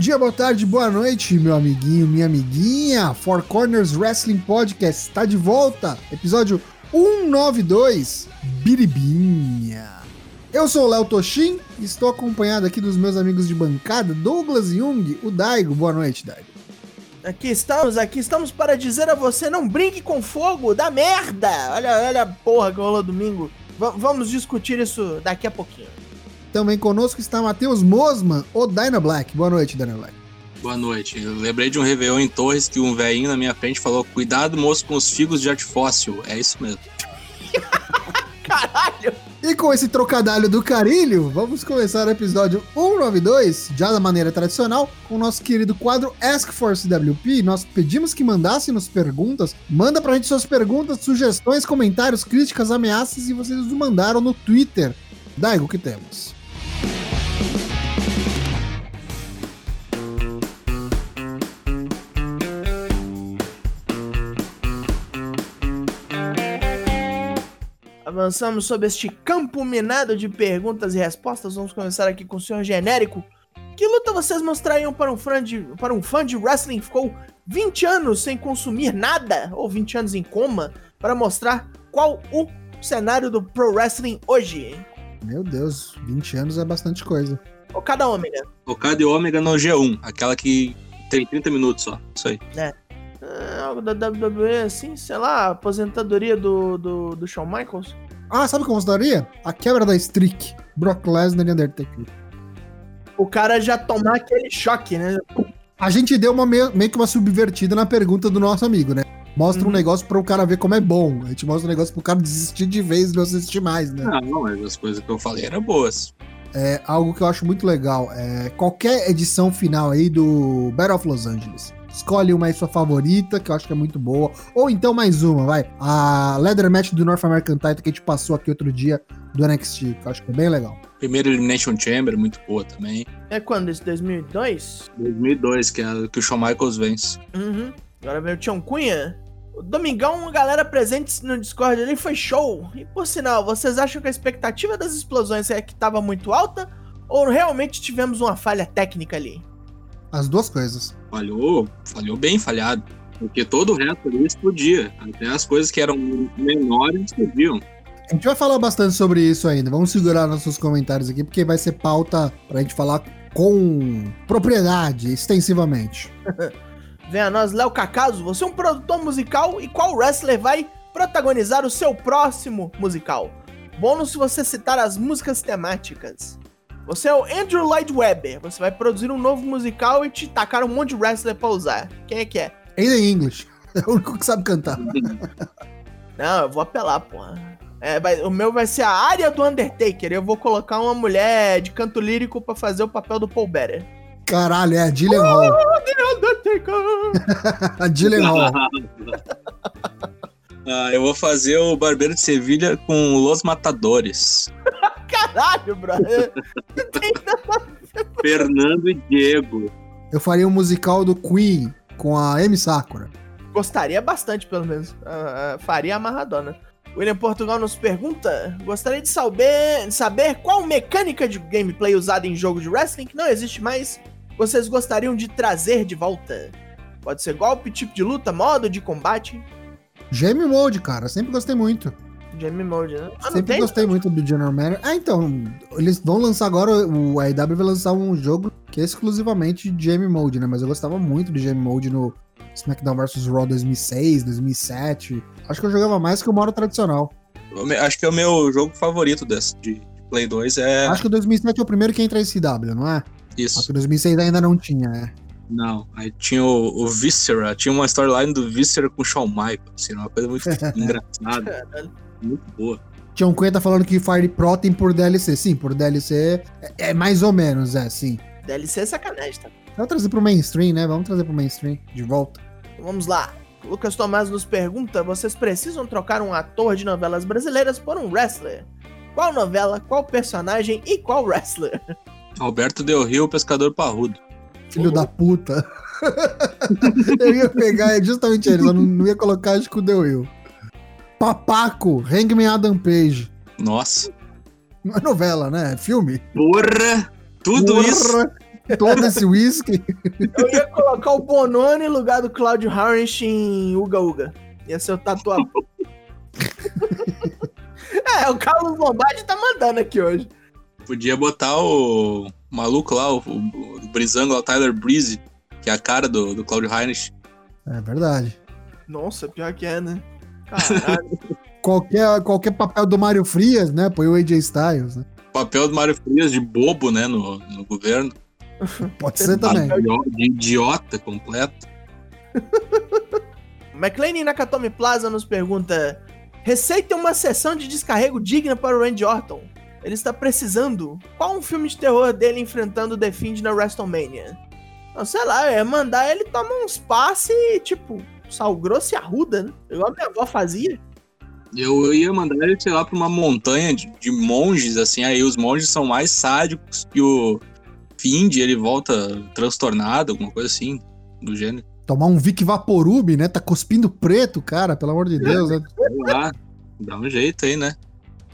dia, boa tarde, boa noite, meu amiguinho, minha amiguinha. Four Corners Wrestling Podcast está de volta. Episódio 192, Biribinha. Eu sou o Léo Toshin e estou acompanhado aqui dos meus amigos de bancada, Douglas Jung, o Daigo. Boa noite, Daigo. Aqui estamos, aqui estamos para dizer a você, não brinque com fogo, dá merda! Olha, olha a porra que rolou domingo. V vamos discutir isso daqui a pouquinho. Também conosco está Matheus Mosman, o Dyna Black. Boa noite, Dyna Black. Boa noite. Eu lembrei de um Réveillon em Torres que um velhinho na minha frente falou: Cuidado, moço, com os figos de arte fóssil. É isso mesmo. Caralho! E com esse trocadilho do carilho, vamos começar o episódio 192, já da maneira tradicional, com o nosso querido quadro Ask for CWP. Nós pedimos que mandassem nos perguntas. Manda pra gente suas perguntas, sugestões, comentários, críticas, ameaças e vocês nos mandaram no Twitter. Daigo, o que temos? Avançamos sobre este campo minado de perguntas e respostas. Vamos começar aqui com o senhor genérico. Que luta vocês mostrariam para um fã de, para um fã de wrestling que ficou 20 anos sem consumir nada, ou 20 anos em coma, para mostrar qual o cenário do pro wrestling hoje? Meu Deus, 20 anos é bastante coisa. Okada Ômega. Okada e Ômega no G1, aquela que tem 30 minutos só. Isso aí. É. É, algo da WWE, assim, sei lá, aposentadoria do, do, do Shawn Michaels. Ah, sabe como daria? A quebra da streak. Brock Lesnar e Undertaker. O cara já tomar aquele choque, né? A gente deu uma meio, meio que uma subvertida na pergunta do nosso amigo, né? Mostra um Uhum. negócio para o cara ver como é bom. A gente mostra um negócio pro cara desistir de vez e não assistir mais, né? Não, não, mas as coisas que eu falei eram boas. É algo que eu acho muito legal. É qualquer edição final aí do Battle of Los Angeles. Escolhe uma aí sua favorita, que eu acho que é muito boa. Ou então mais uma, vai. A Leather Match do North American Title que a gente passou aqui outro dia do NXT, que eu acho que é bem legal. Primeiro Elimination Chamber, muito boa também. É quando? Esse 2002? 2002, que é a que o Shawn Michaels vence. Uhum. Agora veio o Tião Cunha. O Domingão, a galera presente no Discord ali foi show. E por sinal, vocês acham que a expectativa das explosões é que tava muito alta? Ou realmente tivemos uma falha técnica ali? As duas coisas. Falhou, falhou bem falhado. Porque todo o resto ali explodia. Até as coisas que eram menores explodiam. A gente vai falar bastante sobre isso ainda. Vamos segurar nossos comentários aqui, porque vai ser pauta pra gente falar com propriedade, extensivamente. Vem a nós, Léo Cacaso. Você é um produtor musical e qual wrestler vai protagonizar o seu próximo musical? Bônus se você citar as músicas temáticas. Você é o Andrew Lloyd Webber. Você vai produzir um novo musical e te tacar um monte de wrestler pra usar. Quem é que é? Ainda em English. É o único que sabe cantar. Não, eu vou apelar, porra. É, vai- o meu vai ser a área do Undertaker. Eu vou colocar uma mulher de canto lírico pra fazer o papel do Paul Better. Caralho, é a Undertaker! A Gillian Hall. Ah, eu vou fazer o Barbeiro de Sevilha com Los Matadores. Caralho, brother. Fernando e Diego. Eu faria um musical do Queen com a Amy Sakura. Gostaria bastante, pelo menos. Ah, ah, faria amarradona. William Portugal nos pergunta: Gostaria de saber, de saber qual mecânica de gameplay usada em jogo de wrestling que não existe mais vocês gostariam de trazer de volta? Pode ser golpe, tipo de luta, modo de combate. Game Mode, cara. Sempre gostei muito. Game Mode, né? Ah, Sempre tem? gostei muito do General Matter. Ah, então. Eles vão lançar agora. O AEW vai lançar um jogo que é exclusivamente de Game Mode, né? Mas eu gostava muito de Game Mode no SmackDown vs Raw 2006, 2007. Acho que eu jogava mais que o modo tradicional. Eu me- Acho que é o meu jogo favorito desse, de de Play 2. É Acho que o 2007 é o primeiro que entra em CW, não é? Acho isso. que o 2006 ainda não tinha, é. Não, aí tinha o, o Viscera, tinha uma storyline do Viscera com o Shawn Michaels, assim, uma coisa muito engraçada, muito boa. Tião Cunha tá falando que Fire Pro tem por DLC. Sim, por DLC é, é mais ou menos, é, sim. DLC é sacanagem, tá? Vamos trazer pro mainstream, né? Vamos trazer pro mainstream de volta. Vamos lá. Lucas Tomás nos pergunta: vocês precisam trocar um ator de novelas brasileiras por um wrestler? Qual novela, qual personagem e qual wrestler? Alberto Del Rio, pescador parrudo. Filho da puta. eu ia pegar justamente ele, só não, ia colocar acho que o Del Will. Papaco, Hangman Adam Page. Nossa. Não é novela, né? É filme. Porra! Tudo isso. Porra! todo esse whisky. Eu ia colocar o Bononi no lugar do Claudio Harnish em Uga Uga. Ia ser o tatuador. é, o Carlos Lombardi tá mandando aqui hoje. Podia botar o maluco lá, o, o, o Brizango lá, o Tyler Breeze, que é a cara do, do Claudio Heinrich. É verdade. Nossa, pior que é, né? Caralho. Qualquer, qualquer papel do Mário Frias, né? Põe o AJ Styles, né? Papel do Mário Frias de bobo, né, no, no governo. Pode ser também. De idiota completo. McLean Nakatomi Plaza nos pergunta: Receita uma sessão de descarrego digna para o Randy Orton. Ele está precisando. Qual um filme de terror dele enfrentando o The Fiend na WrestleMania? Não, sei lá, é mandar ele tomar uns passes, tipo, sal grosso e arruda, né? Igual a minha avó fazia. Eu ia mandar ele, sei lá, pra uma montanha de, de monges, assim, aí os monges são mais sádicos e o Find, ele volta transtornado, alguma coisa assim, do gênero. Tomar um Vic Vaporub, né? Tá cuspindo preto, cara, pelo amor de Deus, né? Sei lá, dá um jeito aí, né?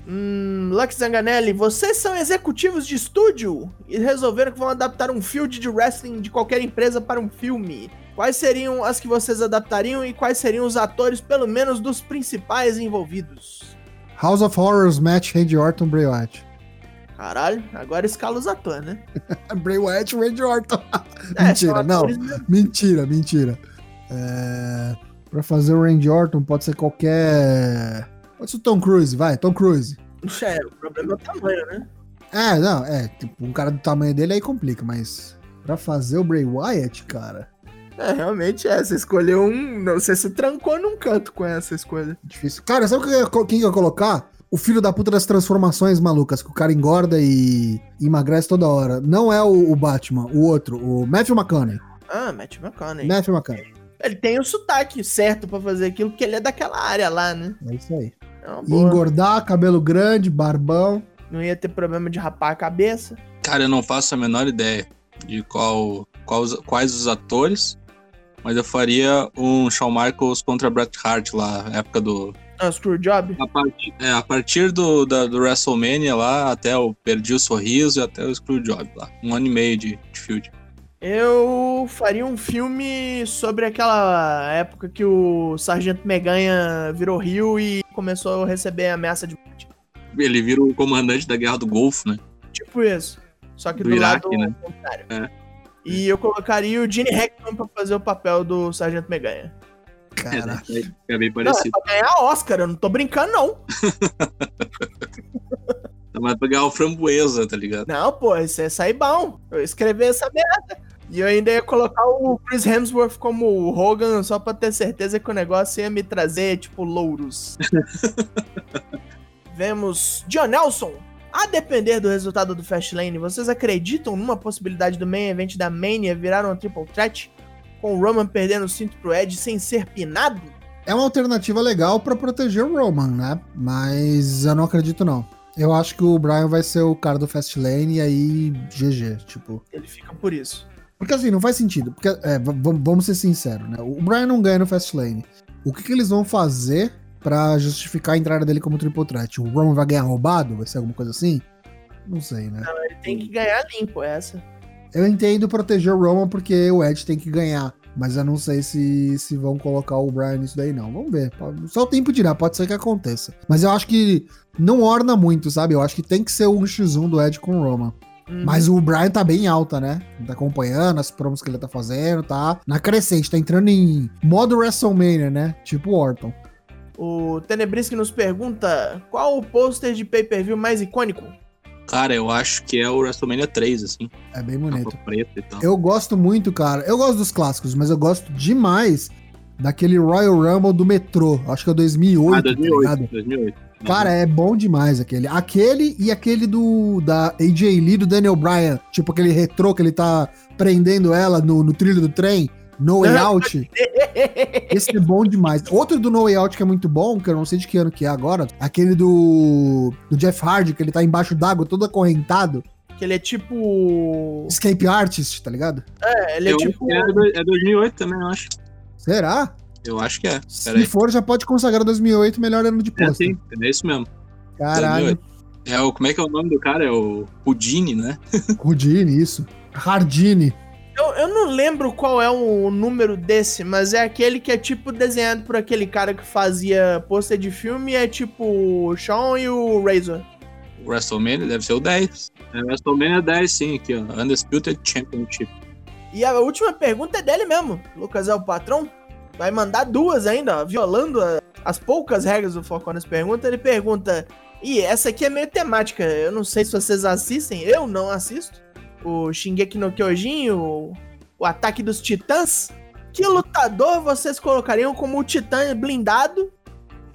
Hum, Lux Zanganelli, vocês são executivos de estúdio e resolveram que vão adaptar um field de wrestling de qualquer empresa para um filme. Quais seriam as que vocês adaptariam e quais seriam os atores, pelo menos dos principais envolvidos? House of Horrors match Randy Orton Bray Wyatt. Caralho, agora escala os atores, né? Bray Wyatt e Randy Orton. É, mentira, não. mesmo. Mentira, mentira. É... Pra fazer o Randy Orton pode ser qualquer. Pode ser o Tom Cruise, vai, Tom Cruise. É, o problema é o tamanho, né? É, não, é, tipo, um cara do tamanho dele aí complica, mas pra fazer o Bray Wyatt, cara, É, realmente é. Você escolheu um. Não, você se trancou num canto com essa escolha. difícil. Cara, sabe quem que eu ia colocar? O filho da puta das transformações malucas, que o cara engorda e, emagrece toda hora. Não é o, o Batman, o outro, o Matthew McConaughey. Ah, Matt McConaughey. Matthew McConaughey. Ele tem o sotaque certo pra fazer aquilo, porque ele é daquela área lá, né? É isso aí. É E engordar, cabelo grande, barbão. Não ia ter problema de rapar a cabeça. Cara, eu não faço a menor ideia de qual, qual os- quais os atores, mas eu faria um Shawn Michaels contra Bret Hart lá, época do. Ah, Screwjob? A partir, é, a partir do, da, do WrestleMania lá, até o Perdi o Sorriso e até o Screwjob lá. Um ano e meio de, de field. Eu faria um filme sobre aquela época que o Sargento Meganha virou rio e começou a receber ameaça de morte. Ele vira o comandante da Guerra do Golfo, né? Tipo isso. Só que do, Do Iraque, lado né? contrário. É. E eu colocaria o Gene Hackman pra fazer o papel do Sargento Meganha. Cara, É bem Não, é parecido. pra ganhar Oscar, eu não tô brincando, não. Mas pra ganhar o framboesa, tá ligado? Não, pô, isso sair bom. Eu ia escrever essa merda. E eu ainda ia colocar o Chris Hemsworth como o Hogan só pra ter certeza que o negócio ia me trazer, tipo, louros. Vemos John Nelson. A depender do resultado do Fastlane, vocês acreditam numa possibilidade do main event da Mania virar um triple threat? Com o Roman perdendo o cinto pro Edge sem ser pinado? é uma alternativa legal pra proteger o Roman, né? Mas eu não acredito, não. Eu acho que o Brian vai ser o cara do Fastlane e aí GG, tipo. Ele fica por isso. Porque assim, não faz sentido. Porque, é, vamos ser sinceros, né? O Brian não ganha no Fastlane. O que, que eles vão fazer pra justificar a entrada dele como triple threat? O Roman vai ganhar roubado? Vai ser alguma coisa assim? Não sei, né? Ele tem que ganhar limpo essa. Eu entendo proteger o Roman porque o Edge tem que ganhar. Mas eu não sei se, se vão colocar o Brian nisso daí, não. Vamos ver. Só o tempo dirá, pode ser que aconteça. Mas eu acho que não orna muito, sabe? Eu acho que tem que ser o 1x1 do Edge com o Roman. Mas o Brian tá bem alta, né? Tá acompanhando as promos que ele tá fazendo, tá na crescente, tá entrando em modo WrestleMania, né? Tipo Orton. O Tenebrisque nos pergunta qual o pôster de pay-per-view mais icônico? Cara, eu acho que é o WrestleMania 3, assim. É bem bonito. preta e tal. Eu gosto muito, cara. Eu gosto dos clássicos, mas eu gosto demais daquele Royal Rumble do metrô. Acho que é 2008, Ah, tá 2008. ligado? 2008. Cara, é bom demais aquele. Aquele e aquele do da AJ Lee do Daniel Bryan. Tipo aquele retrô que ele tá prendendo ela no, no trilho do trem. No Way Out. Esse é bom demais. Outro do No Way Out que é muito bom, que eu não sei de que ano que é agora, aquele do, do Jeff Hardy, que ele tá embaixo d'água, todo acorrentado. que ele é tipo. Escape Artist, tá ligado? É, ele é Eu tipo. é, é 2008 também, eu acho. Será? Eu acho que é. Se Peraí. for, já pode consagrar 2008 melhor ano de É, posto. sim, é isso mesmo. Caralho. 2008. É o. Como é que é o nome do cara? É o Houdini, né? Houdini, isso. Hardini. Eu, eu não lembro qual é o número desse, mas é aquele que é tipo desenhado por aquele cara que fazia pôster de filme, é tipo o Sean e o Razor. O WrestleMania deve ser o 10. É, o WrestleMania 10, sim, aqui, ó. Undisputed Championship. E a última pergunta é dele mesmo. Lucas é o patrão. Vai mandar duas ainda, ó, violando a- as poucas regras do Foco nas perguntas. Ele pergunta: E essa aqui é meio temática. Eu não sei se vocês assistem, eu não assisto. O Shingeki no Kyojin, o, o Ataque dos Titãs. Que lutador vocês colocariam como o Titã blindado?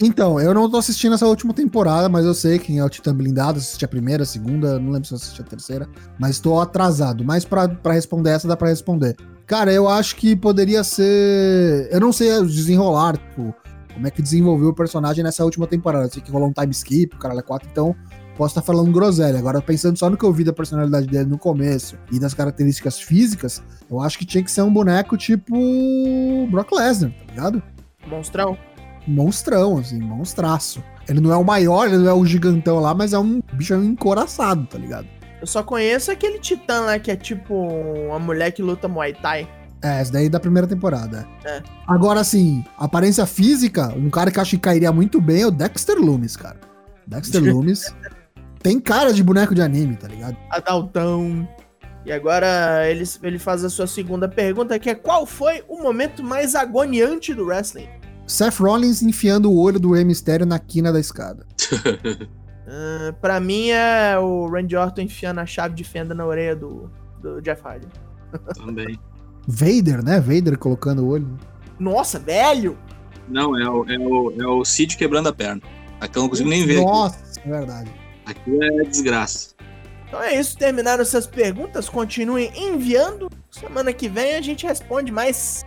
Então, eu não tô assistindo essa última temporada, mas eu sei quem é o Titã Blindado. Assisti a primeira, a segunda, não lembro se eu assisti a terceira, mas tô atrasado. Mas pra, pra responder essa, dá pra responder. Cara, eu acho que poderia ser. Eu não sei desenrolar, tipo, como é que desenvolveu o personagem nessa última temporada. Sei que rolou um time skip, o cara é 4, então posso estar falando groselha. Agora, pensando só no que eu vi da personalidade dele no começo e das características físicas, eu acho que tinha que ser um boneco tipo Brock Lesnar, tá ligado? Monstrão. monstrão, assim, monstraço. Ele não é o maior, ele não é o gigantão lá, mas é um bicho encoraçado, tá ligado? Eu só conheço aquele Titã lá que é tipo uma mulher que luta Muay Thai. É, esse daí da primeira temporada. É. Agora, assim, aparência física, um cara que eu acho que cairia muito bem é o Dexter Loomis, cara. Dexter Loomis tem cara de boneco de anime, tá ligado? Adaltão. E agora ele, ele faz a sua segunda pergunta, que é qual foi o momento mais agoniante do wrestling? Seth Rollins enfiando o olho do Rey Mysterio na quina da escada. Pra mim é o Randy Orton enfiando a chave de fenda na orelha do, do Jeff Hardy. Também. Vader, né? Vader colocando o olho. Nossa, velho! Não, é o, é, o, é o Cid quebrando a perna. Aqui eu não consigo nem ver. Aqui, Nossa, é verdade. aqui é desgraça. Então é isso, terminaram essas perguntas, continuem enviando. Semana que vem a gente responde mais.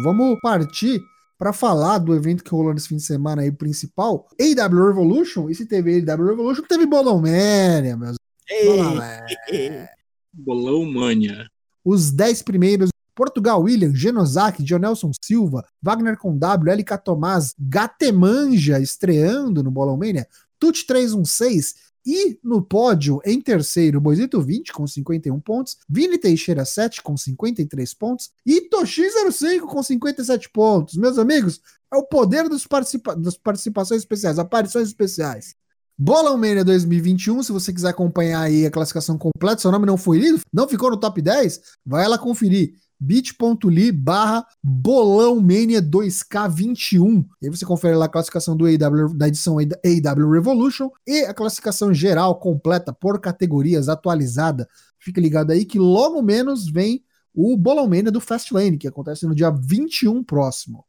Vamos partir para falar do evento que rolou nesse fim de semana aí, principal, AW Revolution. E se teve AW Revolution, teve Bolomania, meus Ei, Bolomania. Bolão Mania. Os 10 primeiros, Portugal William, Genosaki, Dionelson Silva, Wagner com W, LK Tomás, Gatemanja estreando no Bolomania, Tut 316 e no pódio, em terceiro, Boisito 20 com 51 pontos, Vini Teixeira 7 com 53 pontos e Toshi05 com 57 pontos. Meus amigos, é o poder dos participa das participações especiais, aparições especiais. Bolão Mania 2021, se você quiser acompanhar aí a classificação completa, seu nome não foi lido, não ficou no top 10, vai lá conferir bit.ly barra Bolão Mania 2K21. E aí você confere lá a classificação do AW, da edição AW Revolution e a classificação geral completa por categorias atualizada. Fique ligado aí que logo menos vem o Bolão Mania do Fastlane, que acontece no dia 21 próximo.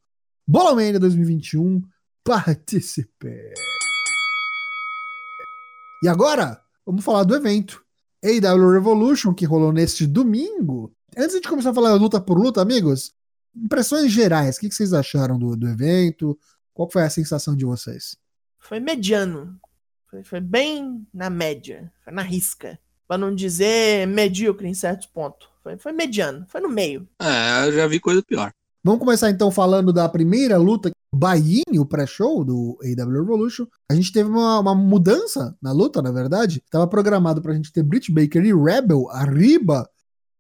Bolão Mania 2021, participe! E agora, vamos falar do evento. AW Revolution, que rolou neste domingo. Antes de começar a falar luta por luta, amigos, impressões gerais, o que que vocês acharam do, do evento? Qual foi a sensação de vocês? Foi mediano. Foi, foi bem na média. Foi na risca. Pra não dizer medíocre em certos pontos. Foi, foi mediano. Foi no meio. É, eu já vi coisa pior. Vamos começar então falando da primeira luta, Bainho, o pré-show do AW Revolution. A gente teve uma, uma mudança na luta, na verdade. Estava programado pra gente ter Britt Baker e Rebel arriba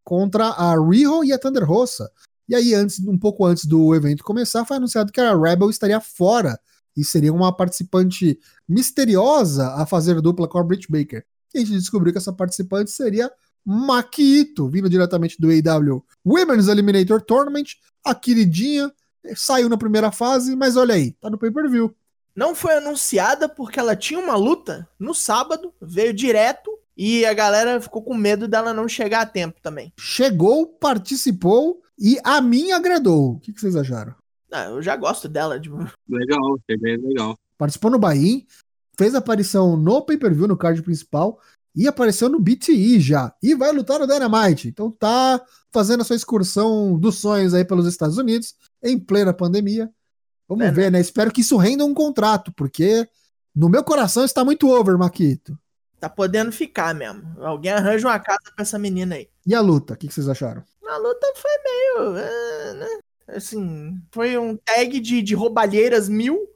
contra a Riho e a Thunder Rosa. E aí, antes, um pouco antes do evento começar, foi anunciado que a Rebel estaria fora e seria uma participante misteriosa a fazer dupla com a Britt Baker. E a gente descobriu que essa participante seria Makito, vindo diretamente do AW Women's Eliminator Tournament, a queridinha, saiu na primeira fase, mas olha aí, tá no pay-per-view. Não foi anunciada porque ela tinha uma luta no sábado, veio direto e a galera ficou com medo dela não chegar a tempo também. Chegou, participou e a mim agradou. O que, que vocês acharam? Ah, eu já gosto dela, tipo. Legal, cheguei legal. Participou no Bahia, fez aparição no pay-per-view, no card principal, e apareceu no BTE já. E vai lutar no Dynamite. Então tá fazendo a sua excursão dos sonhos aí pelos Estados Unidos, em plena pandemia. Vamos É, né? ver, né? Espero que isso renda um contrato, porque no meu coração está muito over, Maquito. Tá podendo ficar mesmo. Alguém arranja uma casa pra essa menina aí. E a luta, o que, que vocês acharam? A luta foi meio. é, né? Assim, foi um tag de, de roubalheiras mil,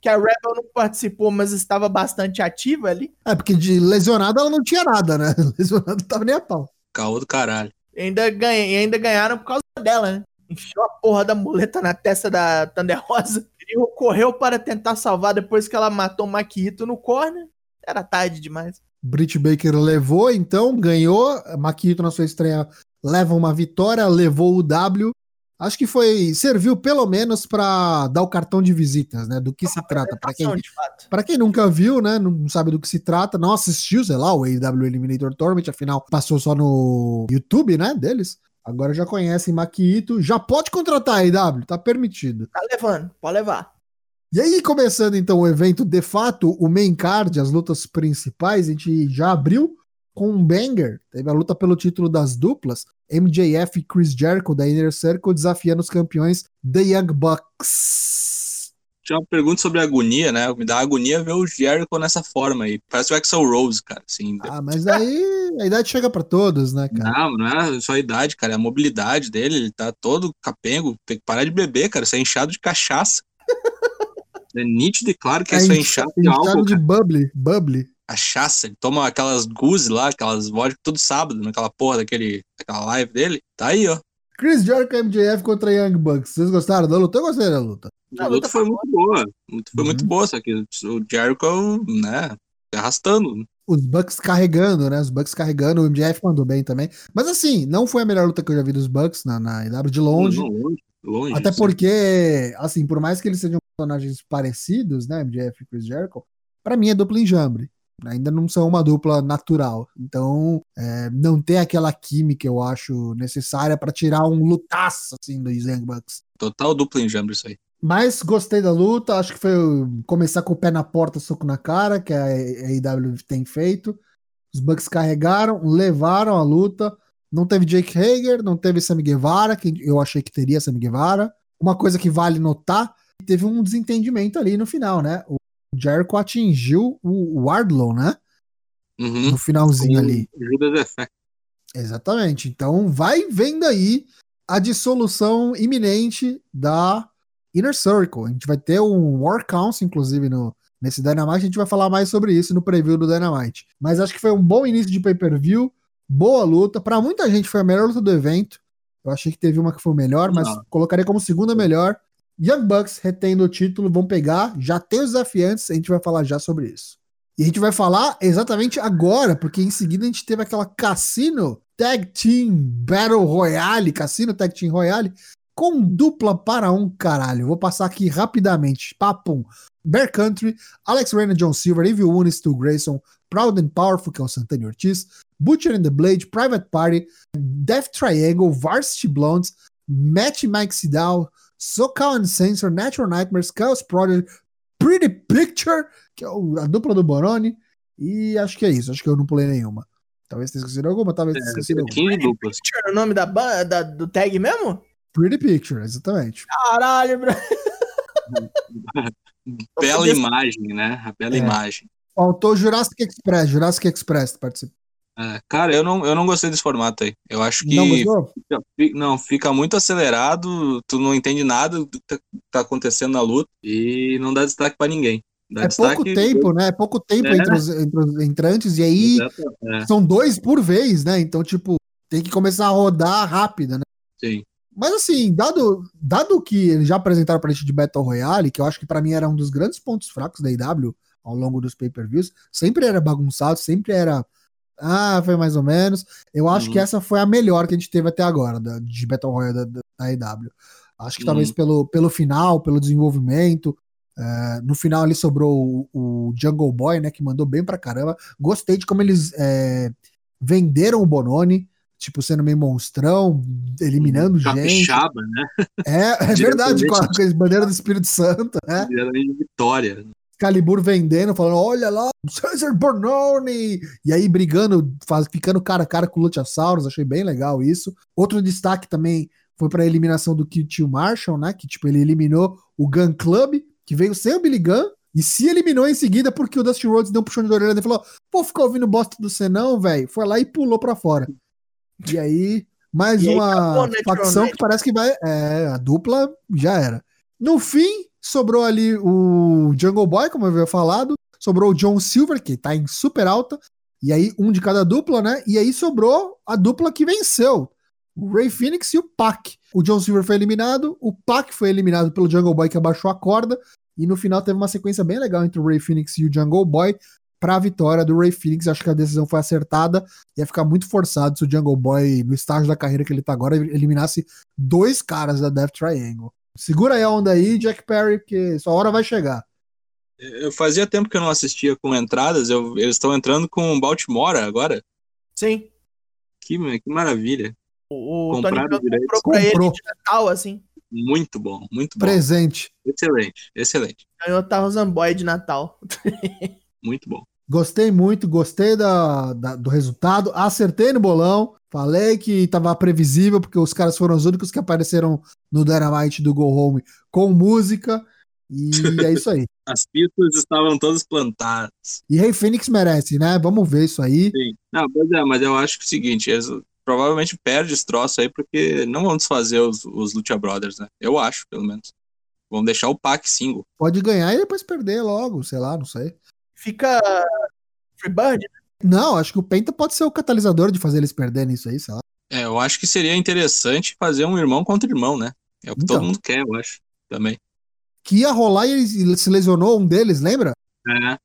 que a Rebel não participou, mas estava bastante ativa ali. É, porque de lesionada ela não tinha nada, né? Lesionada não tava nem a pau. Caô do caralho. E ainda, ganha, ainda ganharam por causa dela, né? Enfiou a porra da muleta na testa da Thunder Rosa. E correu para tentar salvar depois que ela matou o Maquito no corner. Era tarde demais. Britt Baker levou, então, ganhou. Maquito na sua estreia leva uma vitória, levou o W. Acho que foi serviu pelo menos para dar o cartão de visitas, né? Do que se trata. Para quem, pra quem nunca viu, né? Não sabe do que se trata, não assistiu, sei lá, o AW Eliminator Tournament, afinal passou só no YouTube, né? Deles. Agora já conhecem Maquito, já pode contratar a AW, tá permitido. Tá levando, pode levar. E aí, começando então o evento, de fato, o main card, as lutas principais, a gente já abriu com um banger. Teve a luta pelo título das duplas. MJF e Chris Jericho da Inner Circle desafiando os campeões The Young Bucks. Tinha uma pergunta sobre agonia, né? Me dá agonia ver o Jericho nessa forma aí. Parece o Axel Rose, cara. Assim, Ah, mas aí a idade chega pra todos, né, cara? Não, não é só a idade, cara. É a mobilidade dele. Ele tá todo capengo. Tem que parar de beber, cara. Isso é inchado de cachaça. É nítido e claro que isso é inchado de álcool, de bubbly, bubbly. Cachaça. Ele toma aquelas guzi lá, aquelas vodka todo sábado, naquela porra daquele, daquela live dele. Tá aí, ó. Chris Jericho MJF contra Young Bucks. Vocês gostaram da luta? Eu gostei da luta. A luta foi muito boa. Muito- Foi Uhum. muito boa, só que o Jericho, né, arrastando. Os Bucks carregando, né? Os Bucks carregando. O MJF mandou bem também. Mas assim, não foi a melhor luta que eu já vi dos Bucks na, na EW de longe. Não, longe, longe. Até sim. porque, assim, por mais que eles sejam personagens parecidos, né, MJF e Chris Jericho, pra mim é dupla enjambre. Ainda não são uma dupla natural. Então, é, não tem aquela química, eu acho, necessária pra tirar um lutaço, assim, dos Young Bucks. Total duplo enjambre isso aí. Mas gostei da luta, acho que foi começar com o pé na porta, soco na cara, que a AEW tem feito. Os Bucks carregaram, levaram a luta. Não teve Jake Hager, não teve Sammy Guevara, que eu achei que teria Sammy Guevara. Uma coisa que vale notar, teve um desentendimento ali no final, né? O Jericho atingiu o Wardlow, né? Uhum. No finalzinho ali. Judas Effect. Exatamente. Então vai vendo aí a dissolução iminente da Inner Circle. A gente vai ter um War Council, inclusive, no, nesse Dynamite. A gente vai falar mais sobre isso no preview do Dynamite. Mas acho que foi um bom início de pay-per-view, boa luta. Para muita gente foi a melhor luta do evento. Eu achei que teve uma que foi melhor, mas Não. colocaria como segunda melhor. Young Bucks retendo o título, vão pegar. Já tem os desafiantes, a gente vai falar já sobre isso. E a gente vai falar exatamente agora, porque em seguida a gente teve aquela Cassino Tag Team Battle Royale, Cassino Tag Team Royale, com dupla para um caralho. Vou passar aqui rapidamente. Papum. Bear Country, Alex Reina, John Silver, Evil One, Stu Grayson, Proud and Powerful, que é o Santana Ortiz, Butcher and the Blade, Private Party, Death Triangle, Varsity Blondes, Matt Mike Sidal, SoCal and Sensor, Natural Nightmares, Chaos Project, Pretty Picture, que é a dupla do Boroni, e acho que é isso, acho que eu não pulei nenhuma. Talvez tenha esquecido alguma, talvez tenha esquecido alguma. 15 duplas. Tinha o nome da, da- do tag mesmo? Pretty Picture, exatamente. Caralho, bro. Bela imagem, né? A bela É. imagem. Faltou Jurassic Express, Jurassic Express participa. É, cara, eu não, eu não gostei desse formato aí. Eu acho que Não fica, fi- não, fica muito acelerado, tu não entende nada do que tá, tá acontecendo na luta e não dá destaque pra ninguém. Dá É pouco tempo, né? É pouco tempo É. entre, os, entre os entrantes, e aí é, são dois por vez, né? Então, tipo, tem que começar a rodar rápido, né? sim. Mas assim, dado, dado que eles já apresentaram pra gente de Battle Royale, que eu acho que pra mim era um dos grandes pontos fracos da IW ao longo dos pay-per-views, sempre era bagunçado, sempre era. Ah, foi mais ou menos. Eu acho Uhum. que essa foi a melhor que a gente teve até agora, da, de Battle Royale da, da, IW. Acho que Uhum. talvez pelo, pelo final, pelo desenvolvimento. é, no final ali sobrou o, o Jungle Boy, né? Que mandou bem pra caramba. Gostei de como eles é, venderam o Bononi, tipo, sendo meio monstrão, eliminando gente. Capixaba, né? É, é verdade, com a, com a bandeira do Espírito Santo, né? Vitória. Calibur vendendo, falando, olha lá, Cesar Bononi! E aí brigando, faz, ficando cara a cara com o Luchasaurus, achei bem legal isso. Outro destaque também foi pra eliminação do Tio Marshall, né? Que tipo, ele eliminou o Gun Club, que veio sem o Billy Gunn, e se eliminou em seguida porque o Dusty Rhodes deu um puxão de orelha e falou: pô, ficar ouvindo bosta do Senão, velho. Foi lá e pulou pra fora. E aí Mais E aí uma acabou, né, facção que parece que vai. É, a dupla já era. No fim, sobrou ali o Jungle Boy, como eu havia falado. Sobrou o John Silver, que tá em super alta. E aí, um de cada dupla, né? E aí sobrou a dupla que venceu. O Ray Phoenix e o Pac. O John Silver foi eliminado, o Pac foi eliminado pelo Jungle Boy que abaixou a corda. E no final teve uma sequência bem legal entre o Ray Phoenix e o Jungle Boy para a vitória do Ray Phoenix. Acho que a decisão foi acertada. Ia ficar muito forçado se o Jungle Boy, no estágio da carreira que ele tá agora, eliminasse dois caras da Death Triangle. Segura aí a onda aí, Jack Perry, porque sua hora vai chegar. Eu fazia tempo que eu não assistia com entradas, eu- eles estão entrando com Baltimore agora. Sim. Que, que maravilha. O, o Tony Compraram direito. comprou pra Comprou. ele de Natal, assim. Muito bom, muito bom. Presente. Excelente, excelente. Ganhou Tarzan Boy de Natal. Muito bom. Gostei muito, gostei da, da- do resultado. Acertei no bolão. Falei que tava previsível, porque os caras foram os únicos que apareceram no Dynamite do Go Home com música. E é isso aí. As pistas estavam todas plantadas. E Rei Fênix merece, né? Vamos ver isso aí. Sim. Não, pois é, mas eu acho que é o seguinte, eles provavelmente perdem esse troço aí, porque não vão desfazer os, os Lucha Brothers, né? Eu acho, pelo menos. Vão deixar o pack single. Pode ganhar e depois perder logo, sei lá, não sei. Fica Freebird, Não, acho que o Penta pode ser o catalisador de fazer eles perderem isso aí, sei lá. É, eu acho que seria interessante fazer um irmão contra irmão, né? É o que Então. todo mundo quer, eu acho. Também. Que ia rolar e ele se lesionou um deles, lembra? É.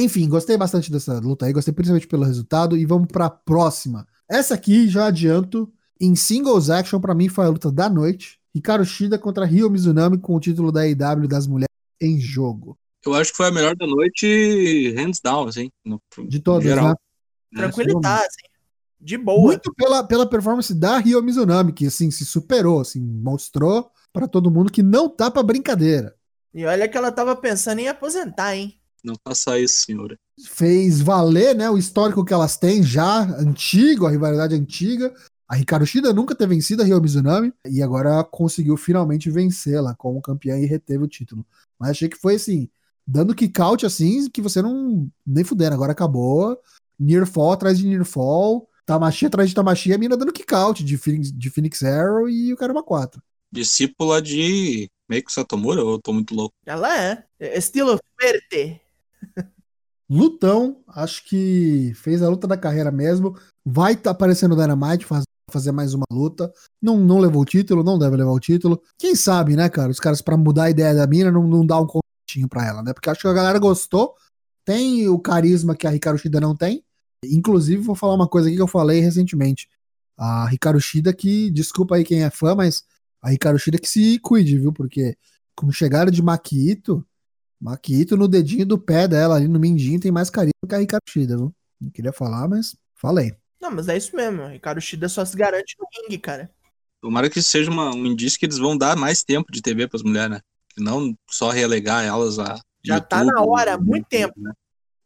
Enfim, gostei bastante dessa luta aí, gostei principalmente pelo resultado e vamos pra próxima. Essa aqui, já adianto, em singles action, pra mim foi a luta da noite. Hikaru Shida contra Ryo Mizunami com o título da AEW das mulheres em jogo. Eu acho que foi a melhor da noite, hands down, assim. No, De todas, geral. né? tranquilidade, assim. De boa. Muito pela, pela performance da Ryo Mizunami, que assim, se superou, assim, mostrou pra todo mundo que não tá pra brincadeira. E olha que ela tava pensando em aposentar, hein? Não faça isso, senhora. fez valer né, o histórico que elas têm já, antigo, a rivalidade antiga. A Hikaru Shida nunca ter vencido a Ryo Mizunami e agora conseguiu finalmente vencê-la como campeã e reteve o título. Mas achei que foi assim, dando kick out assim, que você não. Nem fudendo, agora acabou. Near Fall atrás de Near Fall, Tamashi atrás de Tamashi, a mina dando kick out de Phoenix, de Phoenix Arrow e o Caramba 4. Discípula de Meiko Satomura, eu tô muito louco? Ela é. Estilo Verde. Lutão, acho que fez a luta da carreira mesmo. Vai estar aparecendo no Dynamite, faz, fazer mais uma luta. Não, não levou o título, não deve levar o título. Quem sabe, né, cara? Os caras, pra mudar a ideia da mina, não, não dá um continho pra ela, né? Porque acho que a galera gostou. Tem o carisma que a Hikaru Shida não tem. Inclusive, vou falar uma coisa aqui que eu falei recentemente. A Hikaru Shida que, desculpa aí quem é fã, mas a Hikaru Shida que se cuide, viu? Porque com chegada de Maquito, Maquito no dedinho do pé dela, ali no mindinho, tem mais carisma que a Hikaru Shida, viu? Não queria falar, mas falei. Não, mas é isso mesmo. Ricardo Shida só se garante no ringue, cara. Tomara que isso seja uma- um indício que eles vão dar mais tempo de TV pras mulheres, né? Não só relegar elas a. Já tá na hora, há muito tempo. Né?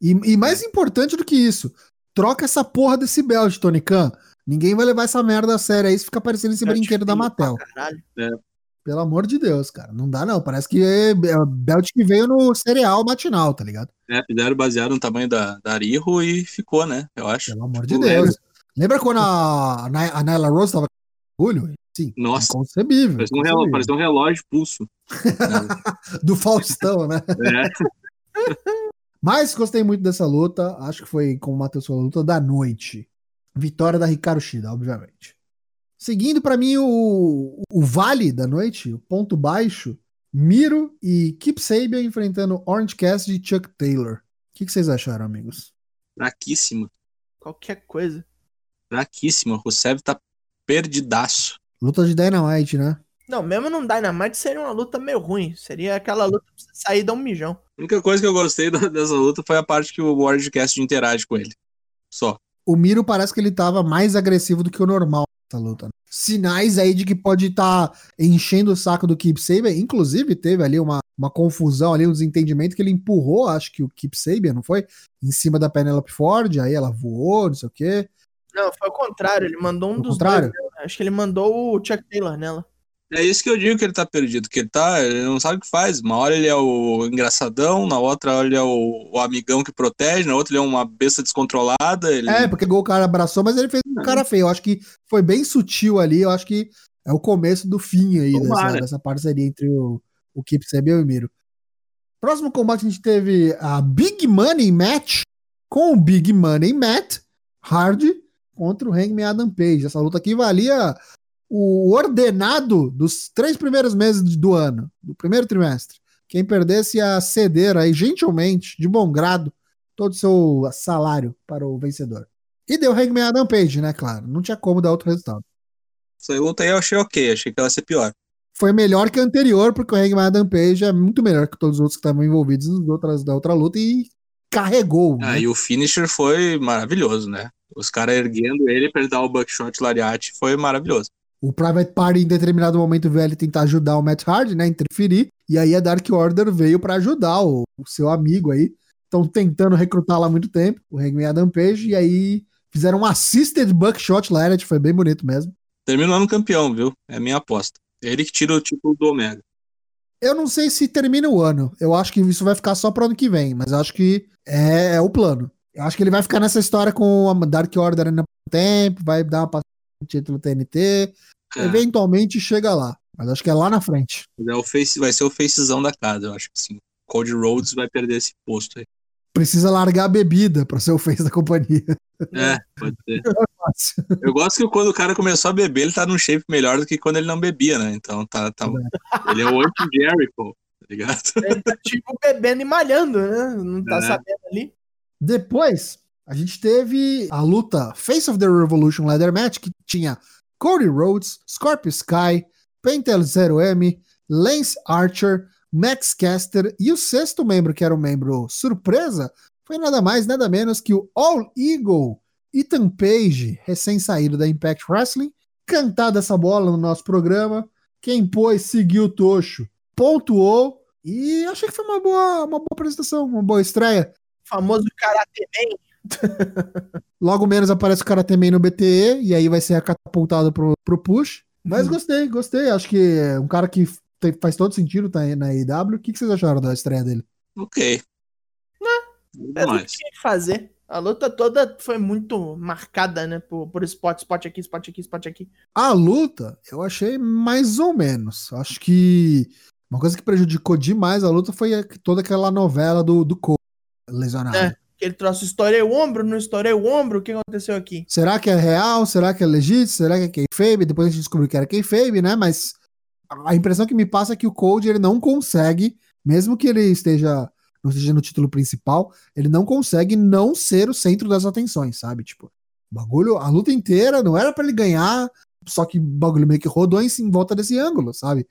E, e mais importante do que isso, troca essa porra desse belt, Tony Khan. Ninguém vai levar essa merda a sério aí se ficar parecendo esse brinquedo da pra caralho. Pelo amor de Deus, cara. Não dá não. Parece que é, é belt que veio no cereal matinal, tá ligado? É, fizeram baseado no tamanho da, da Ariho e ficou, né? Eu acho. Pelo amor de Tipo, Deus. lembra? Lembra quando a, a Nyla Rose tava com orgulho? Sim. Nossa. Inconcebível. Parecia um, relógio, parecia um relógio pulso. Do Faustão, né? É. Mas gostei muito dessa luta. Acho que foi, como o Matheus falou, a luta da noite. Vitória da Ricardo Shida, obviamente. Seguindo pra mim o, o vale da noite, o ponto baixo, Miro e Kip Sabian enfrentando Orange Cassidy e Chuck Taylor. O que, que vocês acharam, amigos? Fraquíssima. Qualquer coisa. Fraquíssima. O Rusev tá perdidaço. Luta de Dynamite, né? Não, mesmo num Dynamite seria uma luta meio ruim. Seria aquela luta pra você sair dar um mijão. A única coisa que eu gostei dessa luta foi a parte que o Wardcast interage com ele. Só. O Miro parece que ele tava mais agressivo do que o normal nessa luta. né? Sinais aí de que pode estar enchendo o saco do Kip Sabian. Inclusive, teve ali uma, uma confusão, ali, um desentendimento que ele empurrou, acho que o Kip Sabian, não foi? Em cima da Penelope Ford, aí ela voou, não sei o quê. Não, foi o contrário. Ele mandou um o dos contrário? dois. Acho que ele mandou o Chuck Taylor nela. É isso que eu digo que ele tá perdido, que ele tá, ele não sabe o que faz. Uma hora ele é o engraçadão, na outra hora ele é o, o amigão que protege, na outra ele é uma besta descontrolada. Ele... É, porque o cara abraçou, mas ele fez um cara feio. Eu acho que foi bem sutil ali, eu acho que é o começo do fim aí dessa, dessa, parceria entre o, o Kip Sabe e o Miro. Próximo combate a gente teve a Big Money Match com o Big Money Matt Hardy contra o Hangman Adam Page. Essa luta aqui valia o ordenado dos três primeiros meses do ano, do primeiro trimestre. Quem perdesse ia ceder aí, gentilmente, de bom grado, todo o seu salário para o vencedor. E deu Hangman Adam Page, né, claro. Não tinha como dar outro resultado. Essa luta aí eu achei ok, achei que ela ia ser pior. Foi melhor que a anterior, porque o Hangman Adam Page é muito melhor que todos os outros que estavam envolvidos nas outras, da outra luta e carregou. Ah, né? e o finisher foi maravilhoso, né? Os caras erguendo ele para ele dar o buckshot lariat foi maravilhoso. O Private Party, em determinado momento, veio ele tentar ajudar o Matt Hardy, né? Interferir. E aí a Dark Order veio para ajudar o, o, seu amigo aí. Estão tentando recrutar lá há muito tempo, o Hangman Adam Page. E aí fizeram um assisted buckshot lariat, foi bem bonito mesmo. Terminando campeão, viu? É a minha aposta. É ele que tira o título do Omega. Eu não sei se termina o ano. Eu acho que isso vai ficar só pro ano que vem, mas acho que é, é o plano. Eu acho que ele vai ficar nessa história com a Dark Order ainda por tempo, vai dar uma no título TNT. É. Eventualmente chega lá. Mas acho que é lá na frente. É o face, vai ser o facezão da casa, eu acho que sim. Cody Rhodes vai perder esse posto aí. Precisa largar a bebida pra ser o face da companhia. É, pode ser. É eu gosto que quando o cara começou a beber, ele tá num shape melhor do que quando ele não bebia, né? Então tá. tá é. Ele é o anti-Jericho, tá ligado? Ele tá tipo bebendo e malhando, né? Não tá é. sabendo ali. Depois, a gente teve a luta Face of the Revolution Leather Match, que tinha Cody Rhodes, Scorpio Sky, Pentel 0M, Lance Archer, Max Caster e o sexto membro, que era o membro surpresa, foi nada mais, nada menos que o All Eagle, Ethan Page, recém-saído da Impact Wrestling, cantada essa bola no nosso programa. Quem pôs, seguiu o Tocho, pontuou e achei que foi uma boa, uma boa apresentação, uma boa estreia. O famoso Karate Man. Logo menos aparece o Karate Man no BTE e aí vai ser catapultado pro, pro push. Mas uhum. gostei, gostei. Acho que é um cara que tem, faz todo sentido tá na IW. O que, que vocês acharam da estreia dele? Ok. Não, é o que tinha que fazer. A luta toda foi muito marcada, né? Por, por spot, spot aqui, spot aqui, spot aqui. A luta, eu achei mais ou menos. Acho que uma coisa que prejudicou demais a luta foi toda aquela novela do, do Cole lesionado. É, ele trouxe estourei o ombro, não estourei o ombro, o que aconteceu aqui? Será que é real? Será que é legítimo? Será que é kayfabe? Depois a gente descobriu que era kayfabe, né? Mas a impressão que me passa é que o Code ele não consegue, mesmo que ele esteja não esteja no título principal, ele não consegue não ser o centro das atenções, sabe? Tipo, o bagulho, a luta inteira não era para ele ganhar, só que o bagulho meio que rodou em, em volta desse ângulo, sabe?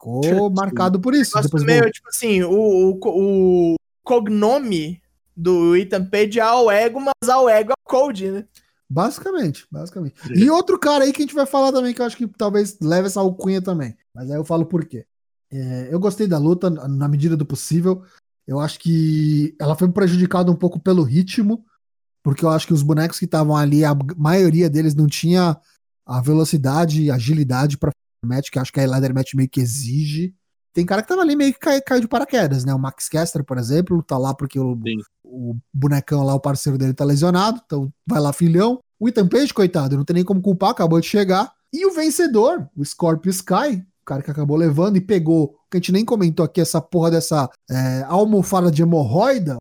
Ficou marcado por isso. Depois meio, tipo assim, o, o, o cognome do Ethan Page é ao ego, mas ao ego é o Code, né? Basicamente, basicamente. E outro cara aí que a gente vai falar também, que eu acho que talvez leve essa alcunha também. Mas aí eu falo por quê. É, eu gostei da luta na medida do possível. Eu acho que ela foi prejudicada um pouco pelo ritmo, porque eu acho que os bonecos que estavam ali, a maioria deles não tinha a velocidade e agilidade para match, que acho que a Leather Match meio que exige. Tem cara que tava ali meio que caiu, caiu de paraquedas, né? O Max Caster, por exemplo, tá lá porque o, o, bonecão lá, o parceiro dele, tá lesionado, então vai lá, filhão. O Ethan Page, coitado, não tem nem como culpar, acabou de chegar. E o vencedor, o Scorpio Sky, o cara que acabou levando e pegou, que a gente nem comentou aqui, essa porra dessa é, almofada de hemorroida.